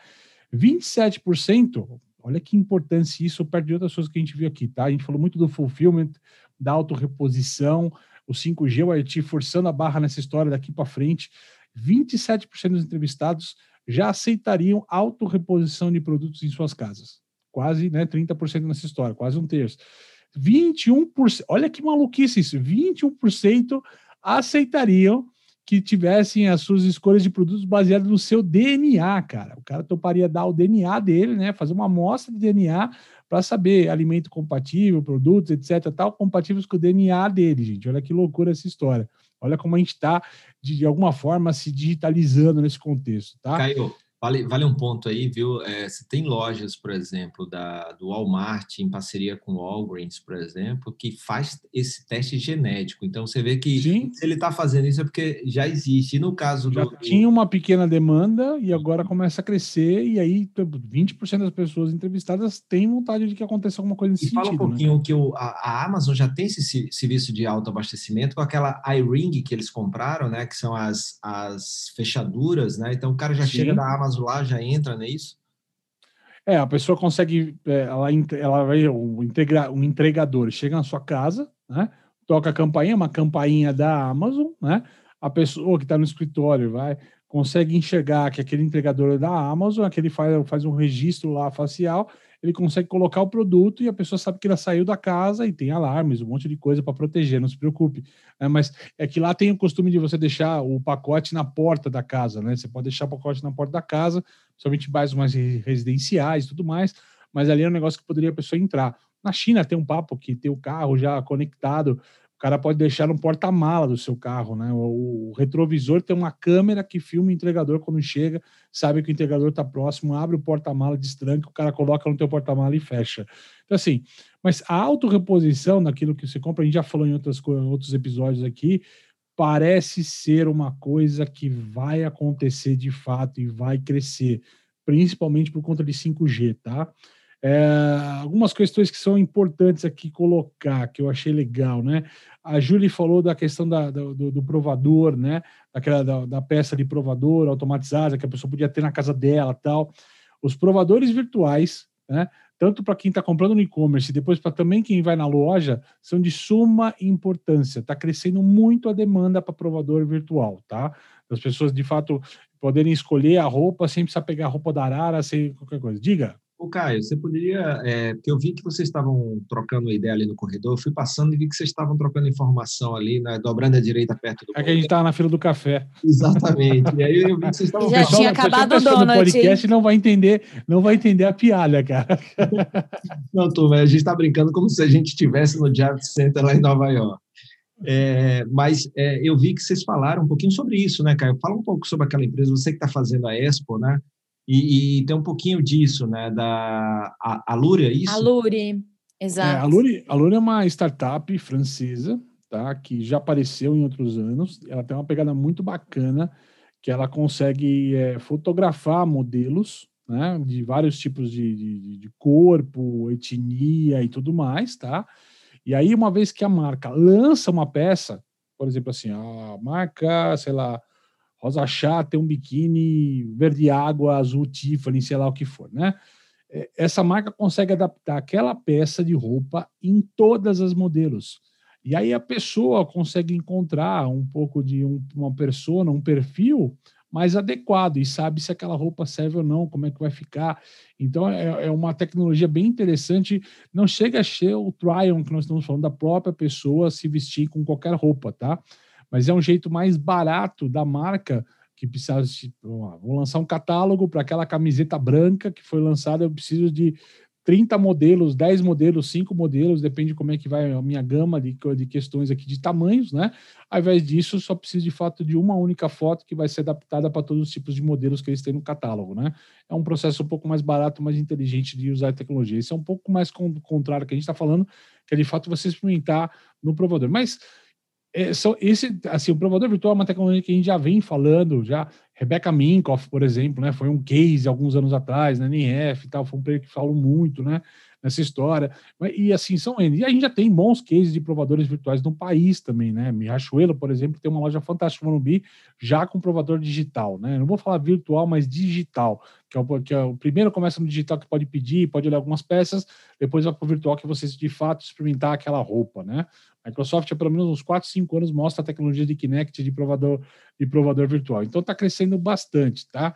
27%, olha que importância isso perto de outras coisas que a gente viu aqui, tá? A gente falou muito do fulfillment, da autorreposição, o 5G, o IoT forçando a barra nessa história daqui para frente. 27% dos entrevistados já aceitariam autorreposição de produtos em suas casas. Quase né, 30% nessa história, quase um terço. 21%, olha que maluquice isso, 21% aceitariam que tivessem as suas escolhas de produtos baseadas no seu DNA, cara. O cara toparia dar o DNA dele, né? Fazer uma amostra de DNA para saber alimento compatível, produtos, etc, tal, compatíveis com o DNA dele, gente. Olha que loucura essa história. Olha como a gente está, de, de, alguma forma, se digitalizando nesse contexto, tá? Caio, Vale, vale um ponto aí, viu? É, você tem lojas, por exemplo, da, do Walmart em parceria com o Walgreens, por exemplo, que faz esse teste genético. Então você vê que Sim. se ele está fazendo isso é porque já existe. E no caso já do. Tinha uma pequena demanda e agora começa a crescer, e aí 20% das pessoas entrevistadas têm vontade de que aconteça alguma coisa nesse e sentido. Fala um né? pouquinho né? que o, a, a, Amazon já tem esse serviço de autoabastecimento com aquela iRing que eles compraram, né? Que são as, as fechaduras, né? Então o cara já Sim. chega da Amazon lá já entra, não é isso? É, a pessoa consegue, é, ela, ela vai, um, integra, um entregador chega na sua casa, né? Toca a campainha, uma campainha da Amazon, né? A pessoa que está no escritório vai, consegue enxergar que aquele entregador é da Amazon, aquele faz, faz um registro lá facial, ele consegue colocar o produto e a pessoa sabe que ela saiu da casa e tem alarmes, um monte de coisa para proteger, não se preocupe. É, mas é que lá tem o costume de você deixar o pacote na porta da casa, né? Você pode deixar o pacote na porta da casa, somente bairros mais residenciais e tudo mais, mas ali é um negócio que poderia a pessoa entrar. Na China tem um papo que tem o carro já conectado cara pode deixar no porta-mala do seu carro, né? O, o, retrovisor tem uma câmera que filma o entregador quando chega, sabe que o entregador está próximo, abre o porta-mala, destranca, o cara coloca no teu porta-mala e fecha. Então, assim, mas a autorreposição naquilo que você compra, a gente já falou em outras, outros episódios aqui, parece ser uma coisa que vai acontecer de fato e vai crescer, principalmente por conta de 5G, tá? É, algumas questões que são importantes aqui colocar, que eu achei legal, né? A Julie falou da questão da, do, do, provador, né? Daquela, da, da, peça de provador automatizada que a pessoa podia ter na casa dela tal. Os provadores virtuais, né? Tanto para quem está comprando no e-commerce depois para também quem vai na loja, são de suma importância. Está crescendo muito a demanda para provador virtual, tá? As pessoas de fato poderem escolher a roupa sem precisar pegar a roupa da Arara, sem qualquer coisa. Diga. Ô, Caio, você poderia. É, porque eu vi que vocês estavam trocando ideia ali no corredor, eu fui passando e vi que vocês estavam trocando informação ali, né, dobrando a direita perto do. É que a gente estava na fila do café. Exatamente. E aí eu vi que vocês estavam. Já tinha acabado o donut. podcast não vai entender, não vai entender a piada, cara. Não, turma, a gente está brincando como se a gente estivesse no Javits Center lá em Nova York. É, mas é, eu vi que vocês falaram um pouquinho sobre isso, né, Caio? Fala um pouco sobre aquela empresa, você que está fazendo a Expo, né? E, e, tem um pouquinho disso, né? Da a, a Lure, é isso? A Lure, exato. É, a, Lure, a Lure é uma startup francesa, tá? Que já apareceu em outros anos. Ela tem uma pegada muito bacana, que ela consegue é, fotografar modelos, né? De vários tipos de, de, de corpo, etnia e tudo mais, tá? E aí, uma vez que a marca lança uma peça, por exemplo, assim, a marca, sei lá, rosa chá tem um biquíni verde água, azul Tiffany, sei lá o que for, né? É, essa marca consegue adaptar aquela peça de roupa em todas as modelos. E aí a pessoa consegue encontrar um pouco de um, uma persona, um perfil mais adequado e sabe se aquela roupa serve ou não, como é que vai ficar. Então é, é uma tecnologia bem interessante. Não chega a ser o try-on que nós estamos falando da própria pessoa se vestir com qualquer roupa, tá? Mas é um jeito mais barato da marca que precisa, tipo, vou lançar um catálogo para aquela camiseta branca que foi lançada, eu preciso de 30 modelos, 10 modelos, 5 modelos, depende de como é que vai a minha gama de, de questões aqui de tamanhos, né? Ao invés disso, só preciso de fato de uma única foto que vai ser adaptada para todos os tipos de modelos que eles têm no catálogo, né? É um processo um pouco mais barato, mais inteligente de usar a tecnologia. Isso é um pouco mais contrário que a gente está falando, que é de fato você experimentar no provador. Mas é, só esse, assim, o provador virtual é uma tecnologia que a gente já vem falando, já. Rebecca Minkoff, por exemplo, né, foi um case alguns anos atrás, na NF e tal, foi um player que falou muito, né, nessa história. E assim, são E a gente já tem bons cases de provadores virtuais no país também, né? Riachuelo, por exemplo, tem uma loja fantástica no Morumbi, já com provador digital, né? Não vou falar virtual, mas digital, que é o, que é o primeiro começa no digital que pode pedir, pode olhar algumas peças, depois vai para o virtual que você de fato experimentar aquela roupa, né? Microsoft há pelo menos uns 4, 5 anos mostra a tecnologia de Kinect de provador, de provador virtual. Então está crescendo bastante, tá?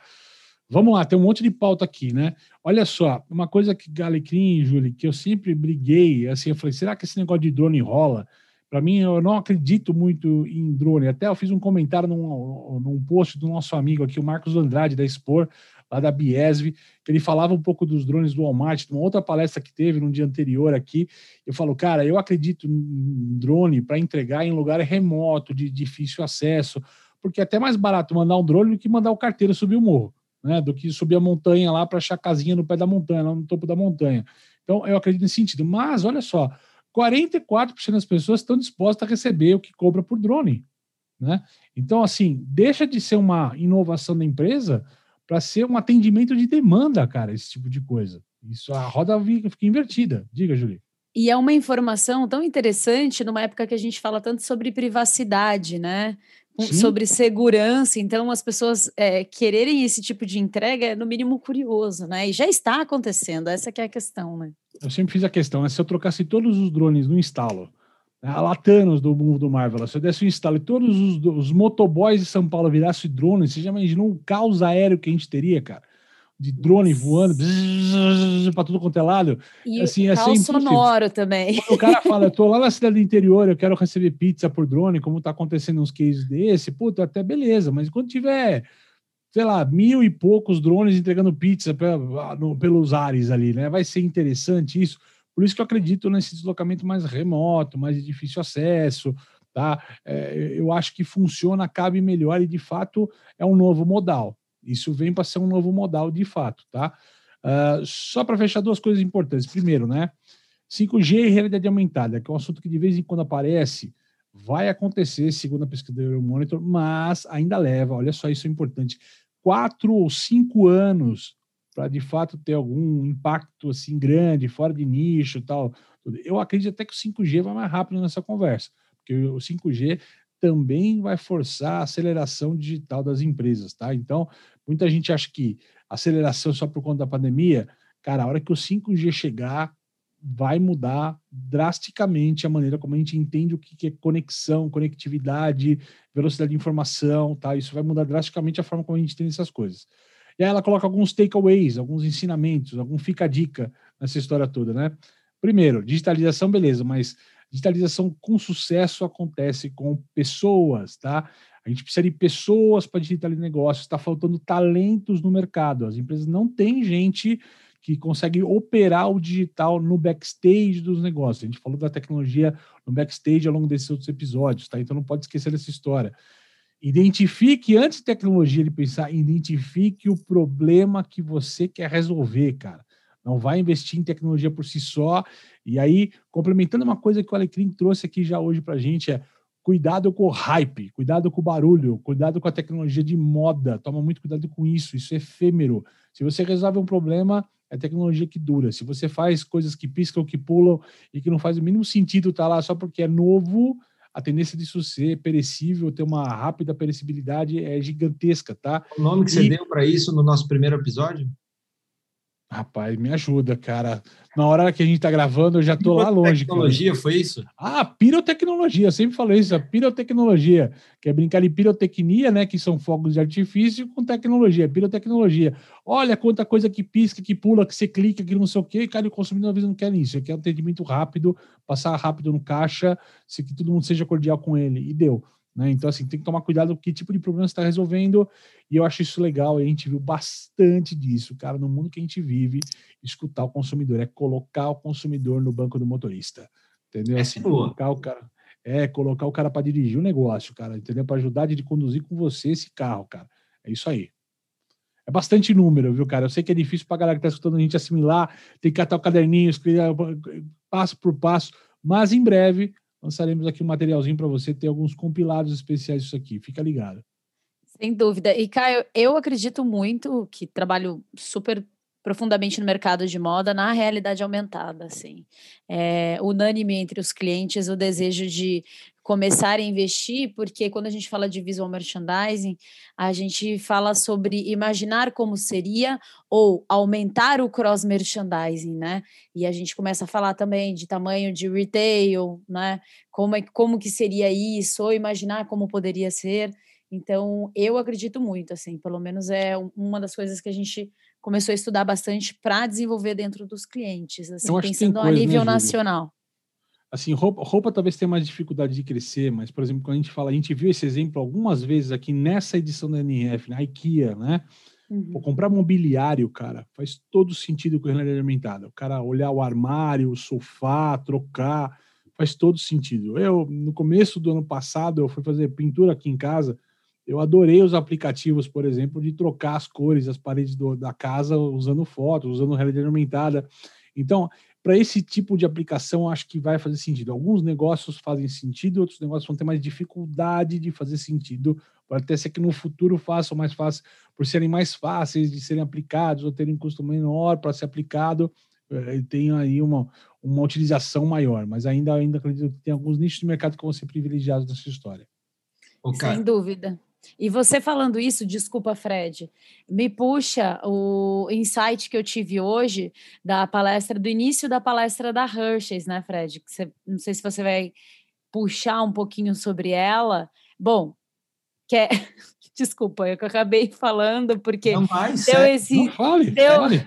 Vamos lá, tem um monte de pauta aqui, né? Olha só, uma coisa que Galecrim, Júlio, que eu sempre briguei, assim, eu falei, será que esse negócio de drone rola? Para mim, eu não acredito muito em drone. Até eu fiz um comentário num, num post do nosso amigo aqui, o Marcos Andrade, da Expor, lá da Biesv, que ele falava um pouco dos drones do Walmart, numa outra palestra que teve no dia anterior aqui. Eu falo, cara, eu acredito em drone para entregar em lugar remoto, de difícil acesso, porque é até mais barato mandar um drone do que mandar o carteiro subir o morro, né? Do que subir a montanha lá para achar casinha no pé da montanha, lá no topo da montanha. Então, eu acredito nesse sentido. Mas, olha só, 44% das pessoas estão dispostas a receber o que cobra por drone. Né? Então, assim, deixa de ser uma inovação da empresa para ser um atendimento de demanda, cara, esse tipo de coisa. Isso, a roda fica invertida. Diga, Julie. E é uma informação tão interessante numa época que a gente fala tanto sobre privacidade, né? Sim. Sobre segurança. Então, as pessoas é, quererem esse tipo de entrega é, no mínimo, curioso, né? E já está acontecendo, essa que é a questão, né? Eu sempre fiz a questão, né? Se eu trocasse todos os drones no instalo, né? a Latanos do mundo do Marvel, se eu desse um instalo e todos os, os motoboys de São Paulo virassem drones, você já imaginou um caos aéreo que a gente teria, cara? De drone voando para tudo quanto é lado. E assim, o caos sonoro também. Quando o cara fala, eu tô lá na cidade do interior, eu quero receber pizza por drone, como tá acontecendo uns cases desse, puta, até beleza, mas quando tiver sei lá, mil e poucos drones entregando pizza pra, no, pelos ares ali, né? Vai ser interessante isso. Por isso que eu acredito nesse deslocamento mais remoto, mais de difícil acesso, tá? É, eu acho que funciona, cabe melhor e de fato é um novo modal. Isso vem para ser um novo modal de fato, tá? Uh, só para fechar duas coisas importantes. Primeiro, né? 5G e realidade aumentada, que é um assunto que de vez em quando aparece, vai acontecer, segundo a pesquisa do Euromonitor, mas ainda leva, olha só, isso é importante, quatro ou cinco anos para de fato ter algum impacto assim grande, fora de nicho tal. Eu acredito até que o 5G vai mais rápido nessa conversa, porque o 5G também vai forçar a aceleração digital das empresas, tá? Então, muita gente acha que aceleração só por conta da pandemia, cara, a hora que o 5G chegar, vai mudar drasticamente a maneira como a gente entende o que é conexão, conectividade, velocidade de informação, tá? Isso vai mudar drasticamente a forma como a gente entende essas coisas. E aí ela coloca alguns takeaways, alguns ensinamentos, algum fica-dica nessa história toda, né? Primeiro, digitalização, beleza, mas digitalização com sucesso acontece com pessoas, tá? A gente precisa de pessoas para digitalizar negócios, está faltando talentos no mercado. As empresas não têm gente que consegue operar o digital no backstage dos negócios. A gente falou da tecnologia no backstage ao longo desses outros episódios, tá? Então não pode esquecer dessa história. Identifique, antes de tecnologia de pensar, identifique o problema que você quer resolver, cara. Não vai investir em tecnologia por si só. E aí, complementando uma coisa que o Alecrim trouxe aqui já hoje para a gente, é cuidado com o hype, cuidado com o barulho, cuidado com a tecnologia de moda. Toma muito cuidado com isso, isso é efêmero. Se você resolve um problema, é tecnologia que dura. Se você faz coisas que piscam, que pulam e que não faz o mínimo sentido estar tá lá só porque é novo, a tendência disso ser perecível, ter uma rápida perecibilidade é gigantesca, tá? O nome que e... você deu para isso no nosso primeiro episódio? Rapaz, me ajuda, cara. Na hora que a gente tá gravando, eu já tô lá longe. Pirotecnologia, foi isso? Ah, pirotecnologia, eu sempre falei isso, a pirotecnologia, que é brincar de pirotecnia, né, que são fogos de artifício com tecnologia, pirotecnologia. Olha quanta coisa que pisca, que pula, que você clica, que não sei o quê, cara, o consumidor às vezes não quer isso, ele quer um atendimento rápido, passar rápido no caixa, se que todo mundo seja cordial com ele, e deu. Né? Então, assim, tem que tomar cuidado com que tipo de problema você está resolvendo, e eu acho isso legal, e a gente viu bastante disso, cara, no mundo que a gente vive, escutar o consumidor, é colocar o consumidor no banco do motorista, entendeu? É assim, colocar o cara, é, colocar o cara para dirigir o negócio, cara, entendeu? Para ajudar a conduzir com você esse carro, cara. É isso aí. É bastante número, viu, cara? Eu sei que é difícil para a galera que está escutando a gente assimilar, tem que catar o caderninho, escrever passo por passo, mas em breve lançaremos aqui um materialzinho para você ter alguns compilados especiais disso aqui. Fica ligado. Sem dúvida. E, Caio, eu acredito muito que trabalho super profundamente no mercado de moda na realidade aumentada, assim. É unânime entre os clientes o desejo de começar a investir, porque quando a gente fala de visual merchandising, a gente fala sobre imaginar como seria ou aumentar o cross merchandising, né? E a gente começa a falar também de tamanho de retail, né? Como é, como que seria isso, ou imaginar como poderia ser. Então, eu acredito muito, assim, pelo menos é uma das coisas que a gente começou a estudar bastante para desenvolver dentro dos clientes, assim, pensando a nível né, nacional assim, roupa, roupa talvez tenha mais dificuldade de crescer, mas, por exemplo, quando a gente fala, a gente viu esse exemplo algumas vezes aqui nessa edição da NF, na IKEA, né? Uhum. comprar mobiliário, cara, faz todo sentido com realidade aumentada. O cara olhar o armário, o sofá, trocar, faz todo sentido. Eu, no começo do ano passado, eu fui fazer pintura aqui em casa, eu adorei os aplicativos, por exemplo, de trocar as cores, as paredes do, da casa usando fotos, usando realidade aumentada. Então, para esse tipo de aplicação, acho que vai fazer sentido. Alguns negócios fazem sentido, outros negócios vão ter mais dificuldade de fazer sentido Pode até ser que no futuro façam mais fácil, por serem mais fáceis de serem aplicados ou terem custo menor para ser aplicado, eh, tem aí uma, uma utilização maior. Mas ainda, ainda acredito que tem alguns nichos de mercado que vão ser privilegiados nessa história. Okay. Sem dúvida. E você falando isso, desculpa, Fred, me puxa o insight que eu tive hoje da palestra, do início da palestra da Hershey's, né, Fred? Você, não sei se você vai puxar um pouquinho sobre ela. Bom, que é. Desculpa, eu acabei falando, porque não vai, deu sério. esse. Não fale, deu, fale.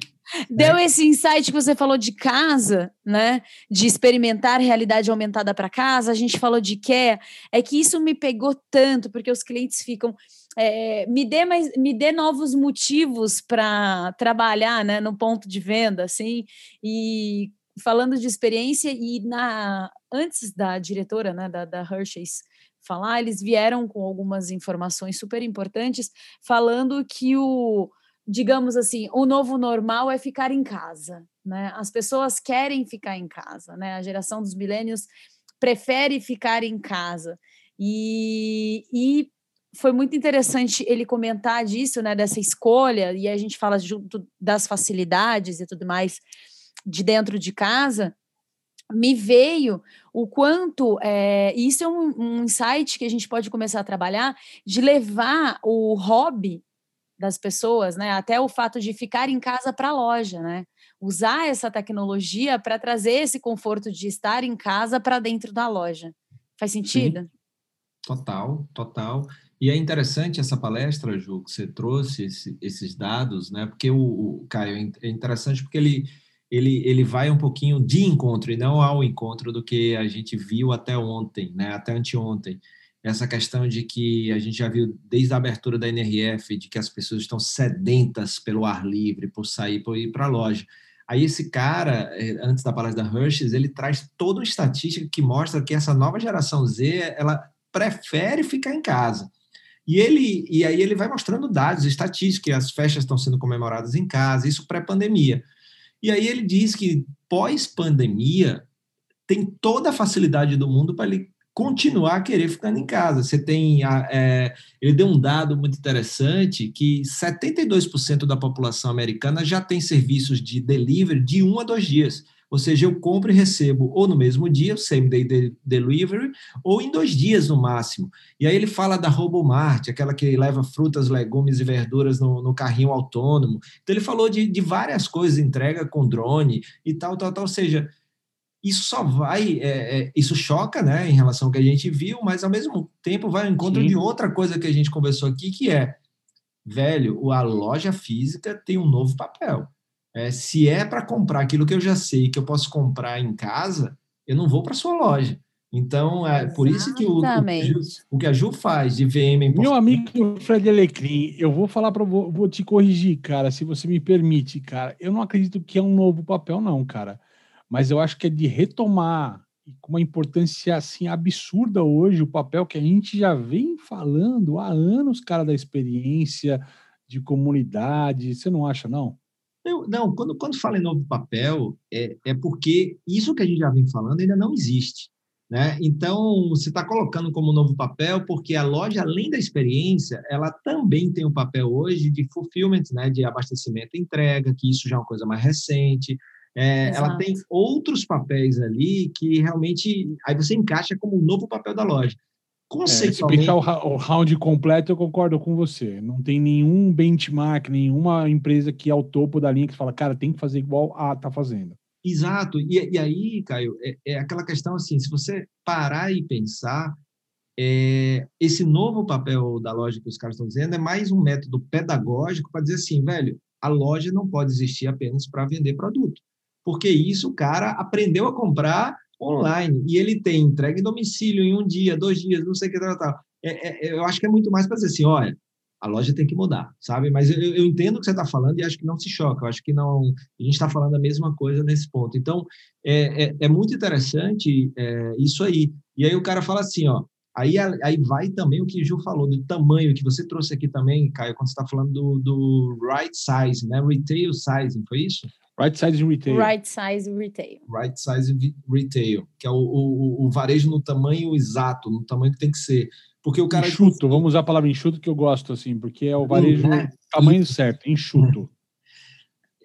Deu é. esse insight que você falou de casa, né? De experimentar realidade aumentada para casa. A gente falou de que é que isso me pegou tanto, porque os clientes ficam. É, me dê mais, me dê novos motivos para trabalhar, né? No ponto de venda, assim. E falando de experiência e na antes da diretora, né? Da, da Hershey's falar, eles vieram com algumas informações super importantes, falando que o, digamos assim, o novo normal é ficar em casa, né? As pessoas querem ficar em casa, né? A geração dos milênios prefere ficar em casa. E, e foi muito interessante ele comentar disso, né? Dessa escolha, e a gente fala junto das facilidades e tudo mais de dentro de casa me veio o quanto, é, isso é um, um insight que a gente pode começar a trabalhar, de levar o hobby das pessoas, né, até o fato de ficar em casa para a loja, né, usar essa tecnologia para trazer esse conforto de estar em casa para dentro da loja. Faz sentido? Sim. Total, total. E é interessante essa palestra, Ju, que você trouxe esse, esses dados, né? Porque o, o Caio é interessante porque ele ele, ele vai um pouquinho de encontro e não ao encontro do que a gente viu até ontem, né, até anteontem. Essa questão de que a gente já viu desde a abertura da NRF, de que as pessoas estão sedentas pelo ar livre, por sair, por ir para a loja. Aí esse cara, eh, antes da palestra da Hershey's, ele traz toda uma estatística que mostra que essa nova geração Z, ela prefere ficar em casa. E ele e aí ele vai mostrando dados, estatísticas, as festas estão sendo comemoradas em casa, isso pré-pandemia. E aí ele diz que pós-pandemia tem toda a facilidade do mundo para ele continuar a querer ficar em casa. Você tem, é, ele deu um dado muito interessante que 72% da população americana já tem serviços de delivery de um a dois dias. Ou seja, eu compro e recebo ou no mesmo dia, same day delivery, ou em dois dias no máximo. E aí ele fala da Robomart, aquela que leva frutas, legumes e verduras no, no carrinho autônomo. Então ele falou de, de várias coisas, entrega com drone e tal, tal, tal. Ou seja, isso só vai, é, é, isso choca, né, em relação ao que a gente viu, mas ao mesmo tempo vai ao encontro Sim. de outra coisa que a gente conversou aqui, que é, velho, a loja física tem um novo papel. É, se é para comprar aquilo que eu já sei que eu posso comprar em casa, eu não vou para sua loja. Então, é por isso que o, o, que a Ju faz de VM em Meu amigo Fred Alecrim, eu vou falar para vou, vou te corrigir, cara, se você me permite, cara. Eu não acredito que é um novo papel, não, cara. Mas eu acho que é de retomar com uma importância assim absurda hoje o papel que a gente já vem falando há anos, cara, da experiência de comunidade. Você não acha, não? Eu, não, quando, quando fala em novo papel, é, é porque isso que a gente já vem falando ainda não existe. Né? Então, você está colocando como novo papel, porque a loja, além da experiência, ela também tem um papel hoje de fulfillment, né? de abastecimento e entrega, que isso já é uma coisa mais recente. É, ela tem outros papéis ali que realmente aí você encaixa como um novo papel da loja. Conceitualmente... É, se pensar o, round completo, eu concordo com você. Não tem nenhum benchmark, nenhuma empresa que é ao topo da linha que fala, cara, tem que fazer igual a tá fazendo. Exato. E, e aí, Caio, é, é, aquela questão assim, se você parar e pensar, é, esse novo papel da loja que os caras estão dizendo é mais um método pedagógico para dizer assim, velho, a loja não pode existir apenas para vender produto. Porque isso o cara aprendeu a comprar online e ele tem entrega em domicílio em um dia, dois dias, não sei o que tal, tal. É, é, eu acho que é muito mais para dizer assim, olha, a loja tem que mudar, sabe? Mas eu, eu entendo o que você está falando e acho que não se choca. Eu acho que não. A gente está falando a mesma coisa nesse ponto. Então, é, é, é muito interessante é, isso aí. E aí o cara fala assim, ó. Aí, aí vai também o que o Ju falou, do tamanho que você trouxe aqui também, Caio, quando você está falando do, do right size, né? Retail sizing, foi isso? Right size retail. Right size retail. Right size retail, que é o, o, o varejo no tamanho exato, no tamanho que tem que ser. Porque o cara. Enxuto, vamos usar a palavra enxuto que eu gosto, assim, porque é o varejo né? tamanho certo, enxuto.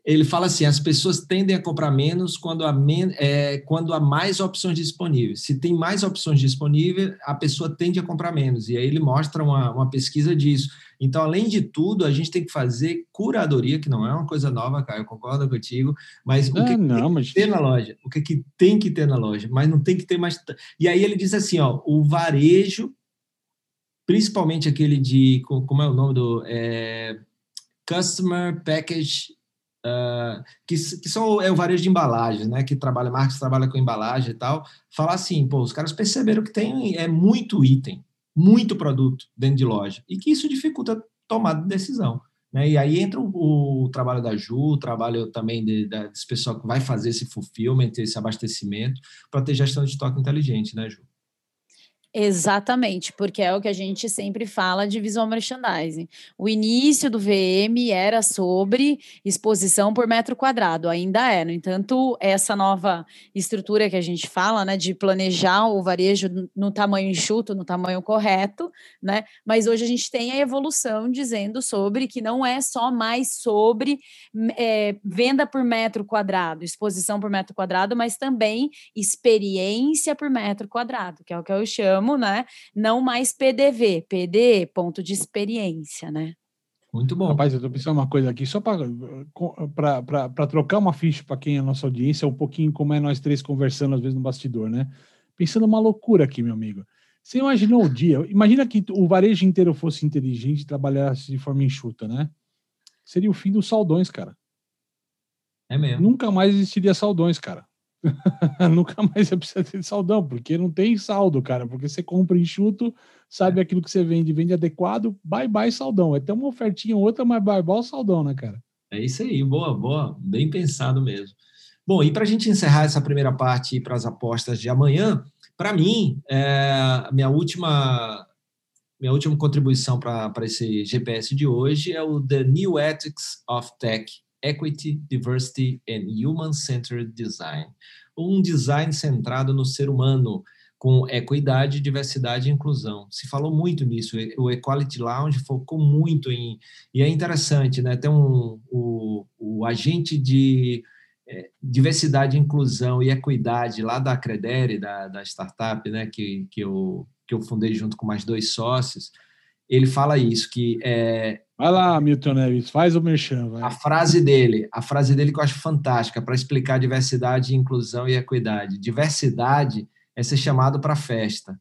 Ele fala assim: as pessoas tendem a comprar menos quando há, men é, quando há mais opções disponíveis. Se tem mais opções disponíveis, a pessoa tende a comprar menos. E aí ele mostra uma, uma pesquisa disso. Então, além de tudo, a gente tem que fazer curadoria, que não é uma coisa nova, cara, eu concordo contigo, mas o ah, que, não, tem mas... que ter na loja? O que, que tem que ter na loja? Mas não tem que ter mais. E aí ele diz assim: ó, o varejo principalmente aquele de, como é o nome do, é, Customer Package, uh, que, que são, é o varejo de embalagem, né, que trabalha, marcas trabalha com embalagem e tal, falar assim, pô, os caras perceberam que tem é muito item, muito produto dentro de loja, e que isso dificulta a tomada de decisão. Né? E aí entra o, o, trabalho da Ju, o trabalho também de, de, desse pessoal que vai fazer esse fulfillment, esse abastecimento, para ter gestão de estoque inteligente, né, Ju? Exatamente, porque é o que a gente sempre fala de visual merchandising. O início do VM era sobre exposição por metro quadrado, ainda é. No entanto, essa nova estrutura que a gente fala, né, de planejar o varejo no tamanho enxuto, no tamanho correto, né? Mas hoje a gente tem a evolução dizendo sobre que não é só mais sobre é, venda por metro quadrado, exposição por metro quadrado, mas também experiência por metro quadrado, que é o que eu chamo né? Não mais PDV, PD, ponto de experiência, né? Muito bom. Rapaz, eu tô pensando uma coisa aqui, só para trocar uma ficha para quem é a nossa audiência, um pouquinho como é nós três conversando às vezes no bastidor, né? Pensando uma loucura aqui, meu amigo. Você imaginou o dia? Imagina que o varejo inteiro fosse inteligente e trabalhasse de forma enxuta, né? Seria o fim dos saldões, cara. É mesmo. Nunca mais existiria saldões, cara. nunca mais você precisa ter saldão, porque não tem saldo, cara. Porque você compra enxuto, sabe é. aquilo que você vende, vende adequado, bye bye saldão. É até uma ofertinha ou outra, mas bye bye saldão, né, cara? É isso aí, boa, boa, bem pensado mesmo. Bom, e para a gente encerrar essa primeira parte para as apostas de amanhã, para mim, é, minha última minha última contribuição para esse GPS de hoje é o The New Ethics of Tech Equity, Diversity and Human-Centered Design. Um design centrado no ser humano, com equidade, diversidade e inclusão. Se falou muito nisso. O Equality Lounge focou muito em. E é interessante, né? Tem um, o, o agente de é, diversidade, inclusão e equidade lá da Credere, da, da startup, né? Que, que, eu, que eu fundei junto com mais dois sócios. Ele fala isso, que é, Vai lá, Milton Neves, faz o merchan. Vai. A frase dele, a frase dele que eu acho fantástica para explicar diversidade, inclusão e equidade. Diversidade é ser chamado para festa.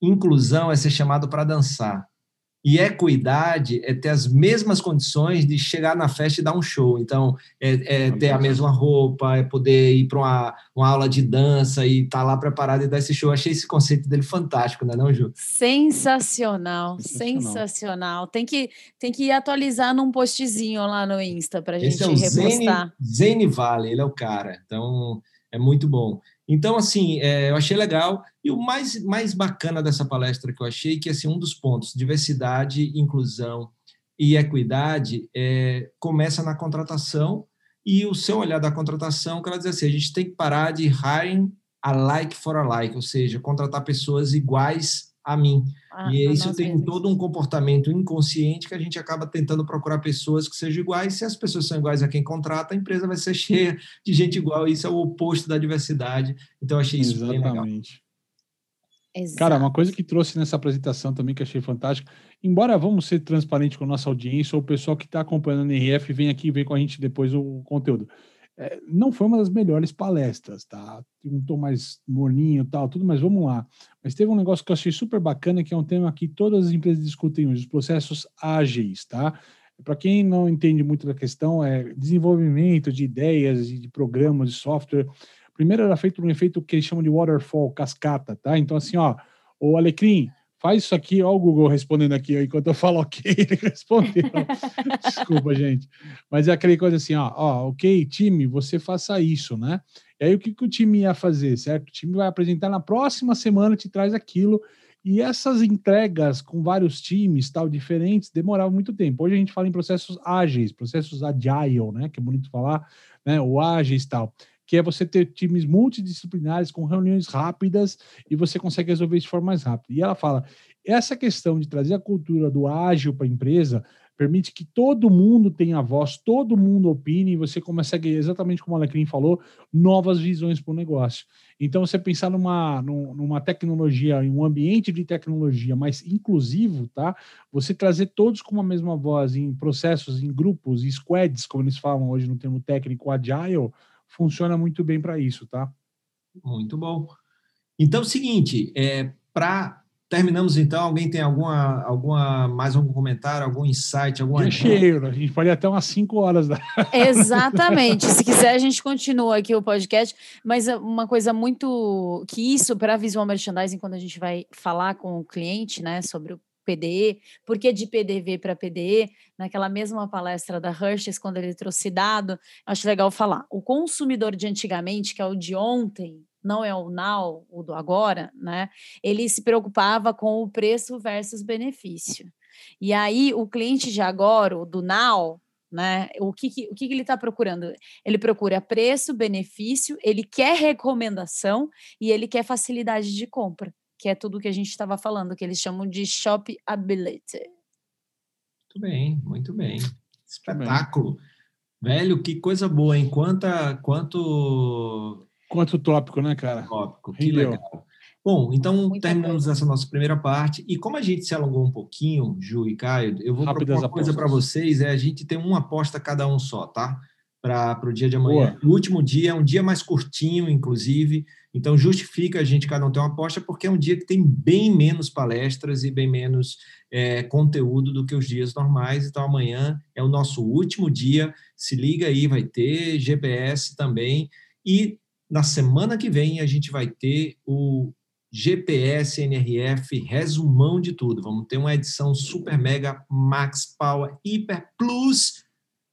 Inclusão é ser chamado para dançar. E equidade é ter as mesmas condições de chegar na festa e dar um show. Então, é, é ter a mesma roupa, é poder ir para uma, uma aula de dança e estar tá lá preparado e dar esse show. Achei esse conceito dele fantástico, não é não, Ju? Sensacional, sensacional. sensacional. Tem que, tem que atualizar num postzinho lá no Insta para a gente é o repostar. Zene, Zene Vale, ele é o cara. Então, é muito bom. Então, assim, é, eu achei legal. E o mais, mais bacana dessa palestra que eu achei, que assim, um dos pontos, diversidade, inclusão e equidade, é, começa na contratação. E o seu olhar da contratação, que ela diz assim, a gente tem que parar de hiring alike for alike, ou seja, contratar pessoas iguais a mim. Ah, e isso tem mesmos. todo um comportamento inconsciente que a gente acaba tentando procurar pessoas que sejam iguais. Se as pessoas são iguais a quem contrata, a empresa vai ser cheia de gente igual. Isso é o oposto da diversidade. Então, eu achei isso Exatamente. bem legal. Exato. Cara, uma coisa que trouxe nessa apresentação também que achei fantástico, embora vamos ser transparentes com a nossa audiência, ou o pessoal que está acompanhando a NRF vem aqui e vem com a gente depois o conteúdo é, não foi uma das melhores palestras, tá? Um tom mais morninho tal, tudo, mas vamos lá. Mas teve um negócio que eu achei super bacana, que é um tema que todas as empresas discutem hoje, os processos ágeis, tá? Para quem não entende muito da questão, é desenvolvimento de ideias e de programas de software. Primeiro era feito um efeito que eles chamam de waterfall, cascata, tá? Então, assim, ó, o Alecrim, faz isso aqui, ó, o Google respondendo aqui, ó, enquanto eu falo ok, ele respondeu. Desculpa, gente. Mas é aquela coisa assim, ó, ó, ok, time, você faça isso, né? E aí o que, que o time ia fazer, certo? O time vai apresentar na próxima semana, te traz aquilo. E essas entregas com vários times, tal, diferentes, demoravam muito tempo. Hoje a gente fala em processos ágeis, processos agile, né? Que é bonito falar, né? O ágeis tal que é você ter times multidisciplinares com reuniões rápidas e você consegue resolver isso de forma mais rápida. E ela fala: essa questão de trazer a cultura do ágil para a empresa permite que todo mundo tenha voz, todo mundo opine, e você consegue, exatamente como a Alecrim falou, novas visões para o negócio. Então, você pensar numa, numa tecnologia, em um ambiente de tecnologia mais inclusivo, tá? Você trazer todos com uma mesma voz em processos, em grupos, em squads, como eles falam hoje no termo técnico, agile, funciona muito bem para isso, tá? Muito bom. Então, é o seguinte, é, para terminamos então. Alguém tem alguma, alguma mais algum comentário, algum insight, alguma? cheio, a gente pode ir até umas 5 horas. Da... Exatamente. Se quiser, a gente continua aqui o podcast. Mas uma coisa muito que isso para visual merchandising, quando a gente vai falar com o cliente, né, sobre o PDE, por que de PDV para PDE, naquela mesma palestra da Hershey's, quando ele trouxe dado, acho legal falar. O consumidor de antigamente, que é o de ontem, não é o now, o do agora, né? Ele se preocupava com o preço versus benefício. E aí, o cliente de agora, o do now, né? O que, que o que, que ele está procurando? Ele procura preço, benefício, ele quer recomendação e ele quer facilidade de compra que é tudo que a gente estava falando, que eles chamam de shop ability. Muito bem, muito bem. Espetáculo. Velho, que coisa boa, hein? Quanta, quanto. Quanto tópico, né, cara? Tópico, que legal. Bom, então muito terminamos essa nossa primeira parte. E como a gente se alongou um pouquinho, Ju e Caio, eu vou Rápidas propor uma coisa para vocês: é a gente tem uma aposta cada um só, tá? Para o dia de amanhã. Boa. O último dia é um dia mais curtinho, inclusive. Então, justifica a gente cada um ter uma aposta, porque é um dia que tem bem menos palestras e bem menos é, conteúdo do que os dias normais. Então, amanhã é o nosso último dia. Se liga aí, vai ter GPS também. E na semana que vem a gente vai ter o GPS NRF resumão de tudo. Vamos ter uma edição super mega max power hiper plus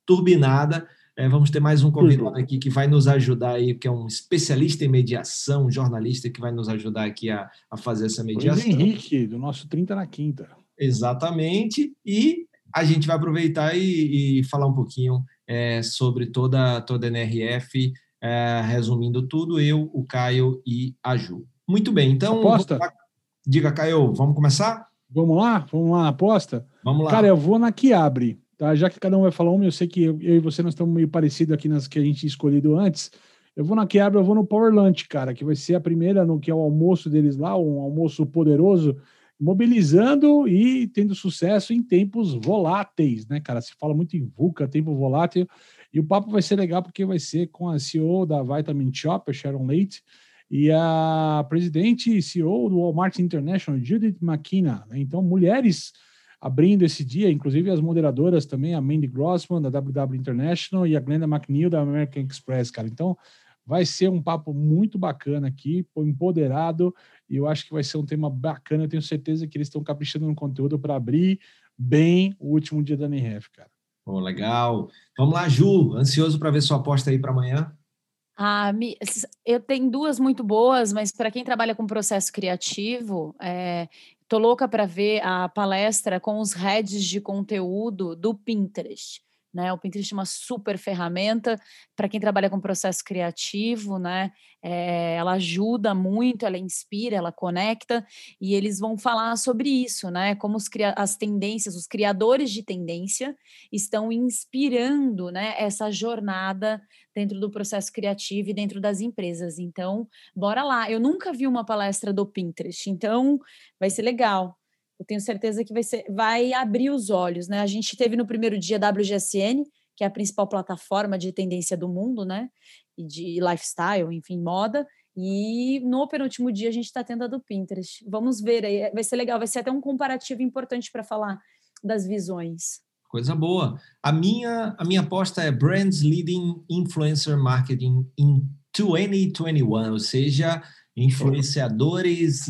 turbinada é, vamos ter mais um convidado aqui que vai nos ajudar aí, que é um especialista em mediação, um jornalista que vai nos ajudar aqui a, a fazer essa mediação. Luiz Henrique, do nosso 30 na Quinta. Exatamente. E a gente vai aproveitar e, e falar um pouquinho é, sobre toda, toda a NRF, é, resumindo tudo, eu, o Caio e a Ju. Muito bem, então. Aposta? Diga, Caio, vamos começar? Vamos lá? Vamos lá, aposta? Vamos lá. Cara, eu vou na que abre. Tá? Já que cada um vai falar uma, eu sei que eu, eu e você nós estamos meio parecidos aqui nas que a gente escolhido antes. Eu vou na Quebra, eu vou no Power Lunch, cara, que vai ser a primeira, no que é o almoço deles lá, um almoço poderoso, mobilizando e tendo sucesso em tempos voláteis, né, cara? Se fala muito em VUCA, tempo volátil, e o papo vai ser legal porque vai ser com a CEO da Vitamin Shop, a Sharon Leite, e a presidente e CEO do Walmart International, Judith McKenna. Né? Então, mulheres abrindo esse dia, inclusive as moderadoras também, a Mandy Grossman, da WW International, e a Glenda McNeil, da American Express, cara. Então, vai ser um papo muito bacana aqui, empoderado, e eu acho que vai ser um tema bacana. Eu tenho certeza que eles estão caprichando no conteúdo para abrir bem o último dia da NRF, cara. Pô, legal. Vamos lá, Ju, ansioso para ver sua aposta aí para amanhã? Ah, eu tenho duas muito boas, mas para quem trabalha com processo criativo, é, Tô louca para ver a palestra com os heads de conteúdo do Pinterest. Né? O Pinterest é uma super ferramenta para quem trabalha com processo criativo, né? É, ela ajuda muito, ela inspira, ela conecta, e eles vão falar sobre isso, né? Como os, as tendências, os criadores de tendência estão inspirando né, essa jornada dentro do processo criativo e dentro das empresas. Então, bora lá. Eu nunca vi uma palestra do Pinterest, então vai ser legal eu tenho certeza que vai, ser, vai abrir os olhos, né? A gente teve no primeiro dia a WGSN, que é a principal plataforma de tendência do mundo, né? E de lifestyle, enfim, moda. E no penúltimo dia a gente está tendo a do Pinterest. Vamos ver aí, vai ser legal, vai ser até um comparativo importante para falar das visões. Coisa boa. A minha, a minha aposta é Brands Leading Influencer Marketing in 2021, ou seja, influenciadores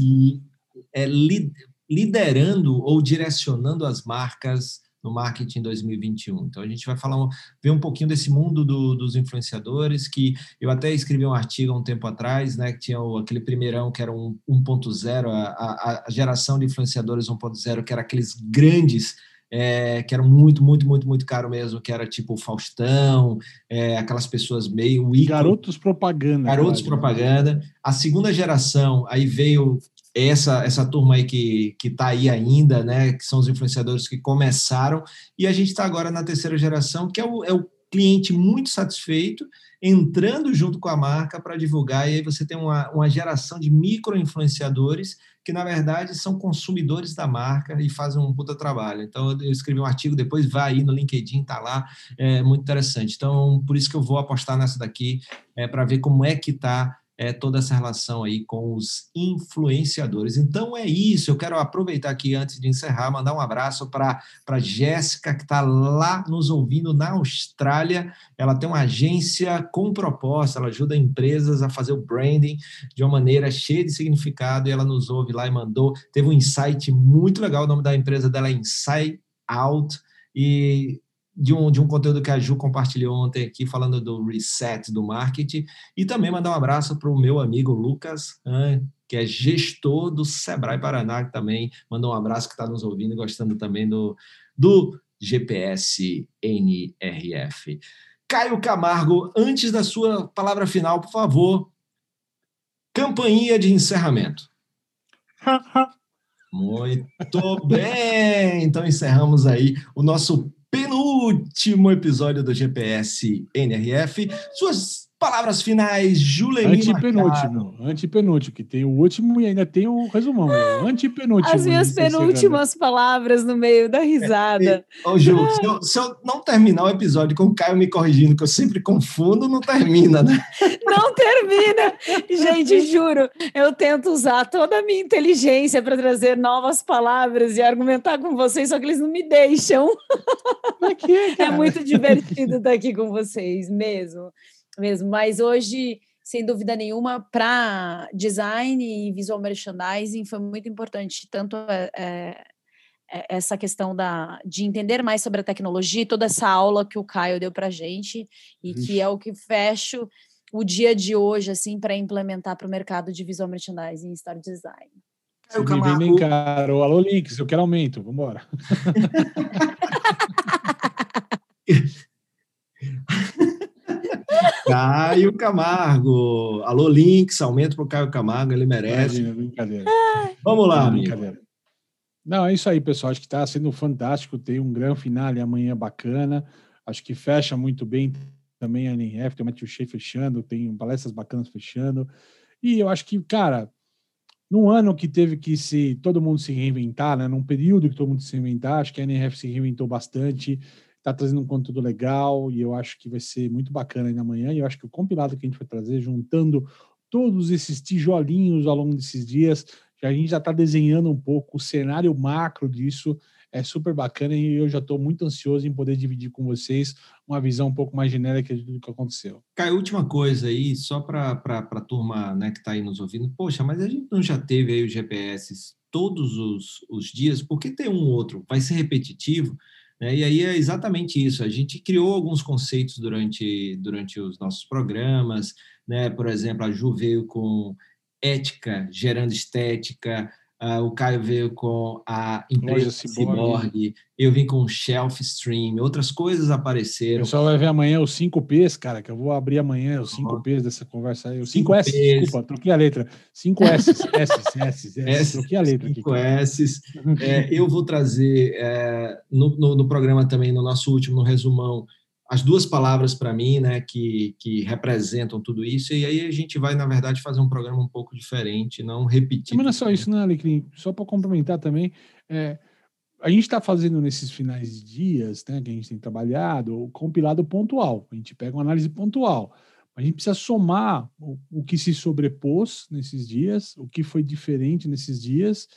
é, lead, liderando ou direcionando as marcas no marketing 2021. Então a gente vai falar ver um pouquinho desse mundo do, dos influenciadores que eu até escrevi um artigo há um tempo atrás, né, que tinha o, aquele primeirão que era um 1.0, a, a, a geração de influenciadores 1.0, que era aqueles grandes é, que eram muito, muito, muito, muito caro mesmo, que era tipo Faustão, é, aquelas pessoas meio... Garotos propaganda. Garotos propaganda. A segunda geração, aí veio essa, essa turma aí que está aí ainda, né, que são os influenciadores que começaram, e a gente está agora na terceira geração, que é o, é o cliente muito satisfeito, entrando junto com a marca para divulgar, e aí você tem uma, uma geração de micro-influenciadores que, na verdade, são consumidores da marca e fazem um puta trabalho. Então, eu escrevi um artigo, depois vai aí no LinkedIn, tá lá, é muito interessante. Então, por isso que eu vou apostar nessa daqui, é, para ver como é que está é, toda essa relação aí com os influenciadores. Então é isso, eu quero aproveitar aqui antes de encerrar, mandar um abraço para Jéssica, que está lá nos ouvindo na Austrália. Ela tem uma agência com proposta, ela ajuda empresas a fazer o branding de uma maneira cheia de significado, e ela nos ouve lá e mandou. Teve um insight muito legal, o nome da empresa dela é Insight Out. E de um, de um conteúdo que a Ju compartilhou ontem aqui, falando do reset do marketing, e também mandar um abraço para o meu amigo Lucas, que é gestor do Sebrae Paraná, que também mandou um abraço, que está nos ouvindo e gostando também do, do GPS NRF. Caio Camargo, antes da sua palavra final, por favor, campainha de encerramento. Muito bem! Então encerramos aí o nosso penúltimo episódio do GPS NRF. Suas Palavras finais, Julemir Antepenúltimo, antepenúltimo, que tem o último e ainda tem o resumão. É antepenúltimo. As minhas penúltimas palavras no meio da risada. É, ô, Ju, se eu, se eu, não terminar o episódio com o Caio me corrigindo, que eu sempre confundo, não termina, né? Não termina! Gente, juro, eu tento usar toda a minha inteligência para trazer novas palavras e argumentar com vocês, só que eles não me deixam. É, é muito divertido estar aqui com vocês, mesmo mesmo. Mas hoje, sem dúvida nenhuma, para design e visual merchandising foi muito importante, tanto é, é, é, essa questão da, de entender mais sobre a tecnologia, toda essa aula que o Caio deu para a gente, e Ixi. que é o que fecho o dia de hoje, assim, para implementar para o mercado de visual merchandising e store design. Caio Camargo... bem caro. Alô, Links, eu quero aumento, vamos embora. Caio Camargo. Alô, Links, aumento para o Caio Camargo, ele merece. Imagina, brincadeira. Vamos lá, brincadeira. Não, é isso aí, pessoal. Acho que está sendo fantástico. Tem um grande finale amanhã bacana. Acho que fecha muito bem também a NF, tem o Matthew Shea fechando, tem palestras bacanas fechando. E eu acho que, cara, num ano que teve que se todo mundo se reinventar, né? Num período que todo mundo se reinventar, acho que a NF se reinventou bastante está trazendo um conteúdo legal e eu acho que vai ser muito bacana aí na manhã. E eu acho que o compilado que a gente vai trazer, juntando todos esses tijolinhos ao longo desses dias, a gente já está desenhando um pouco o cenário macro disso. É super bacana e eu já estou muito ansioso em poder dividir com vocês uma visão um pouco mais genérica do que aconteceu. Caio, última coisa aí, só para a turma né, que está aí nos ouvindo. Poxa, mas a gente não já teve aí os GPS todos os, os dias, por que ter um outro? Vai ser repetitivo? Né? E aí é exatamente isso. A gente criou alguns conceitos durante, durante os nossos programas, né? por exemplo, a Ju veio com ética gerando estética, Uh, o Caio veio com a empresa Cyborg, eu vim com o Shelf Stream, outras coisas apareceram. O pessoal vai ver amanhã os 5 Ps, cara, que eu vou abrir amanhã os 5 uhum. Ps dessa conversa aí. Os 5 S, desculpa, troquei a letra. 5 S, S, S, S, troquei a letra. 5 S. É, eu vou trazer é, no, no, no programa também, no nosso último, no resumão, as duas palavras para mim, né, que, que representam tudo isso, e aí a gente vai, na verdade, fazer um programa um pouco diferente, não repetir. Mas não é só isso, né, Alecrim? Só para complementar também, é, a gente está fazendo nesses finais de dias, né, que a gente tem trabalhado, o compilado pontual. A gente pega uma análise pontual. A gente precisa somar o, o que se sobrepôs nesses dias, o que foi diferente nesses dias,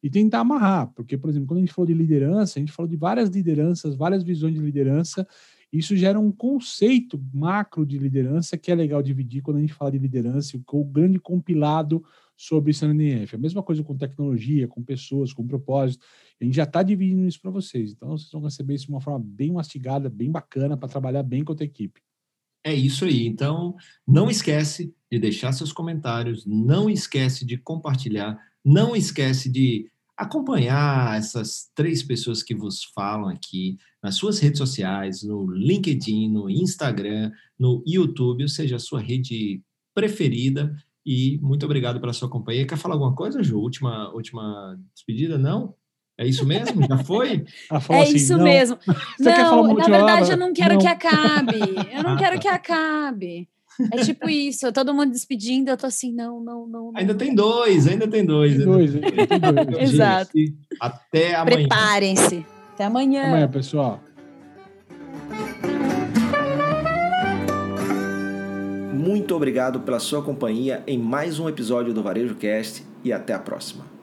e tentar amarrar. Porque, por exemplo, quando a gente falou de liderança, a gente falou de várias lideranças, várias visões de liderança, isso gera um conceito macro de liderança que é legal dividir quando a gente fala de liderança, o grande compilado sobre CNF. A mesma coisa com tecnologia, com pessoas, com propósito. A gente já está dividindo isso para vocês. Então, vocês vão receber isso de uma forma bem mastigada, bem bacana, para trabalhar bem com a tua equipe. É isso aí. Então, não esquece de deixar seus comentários, não esquece de compartilhar, não esquece de acompanhar essas três pessoas que vos falam aqui nas suas redes sociais, no LinkedIn, no Instagram, no YouTube, ou seja, a sua rede preferida. E muito obrigado pela sua companhia. Quer falar alguma coisa, Ju? Última, última despedida? Não? É isso mesmo? Já foi? é assim, isso não. mesmo. não, na verdade, eu não quero não. que acabe. Eu não ah, quero tá. que acabe. É tipo isso, todo mundo despedindo, eu tô assim, não, não, não. não. Ainda tem dois, ainda tem dois. Tem dois, ainda tem dois. Exato. Até amanhã. Preparem-se. Até amanhã. Até amanhã, pessoal. Muito obrigado pela sua companhia em mais um episódio do Varejo Cast e até a próxima.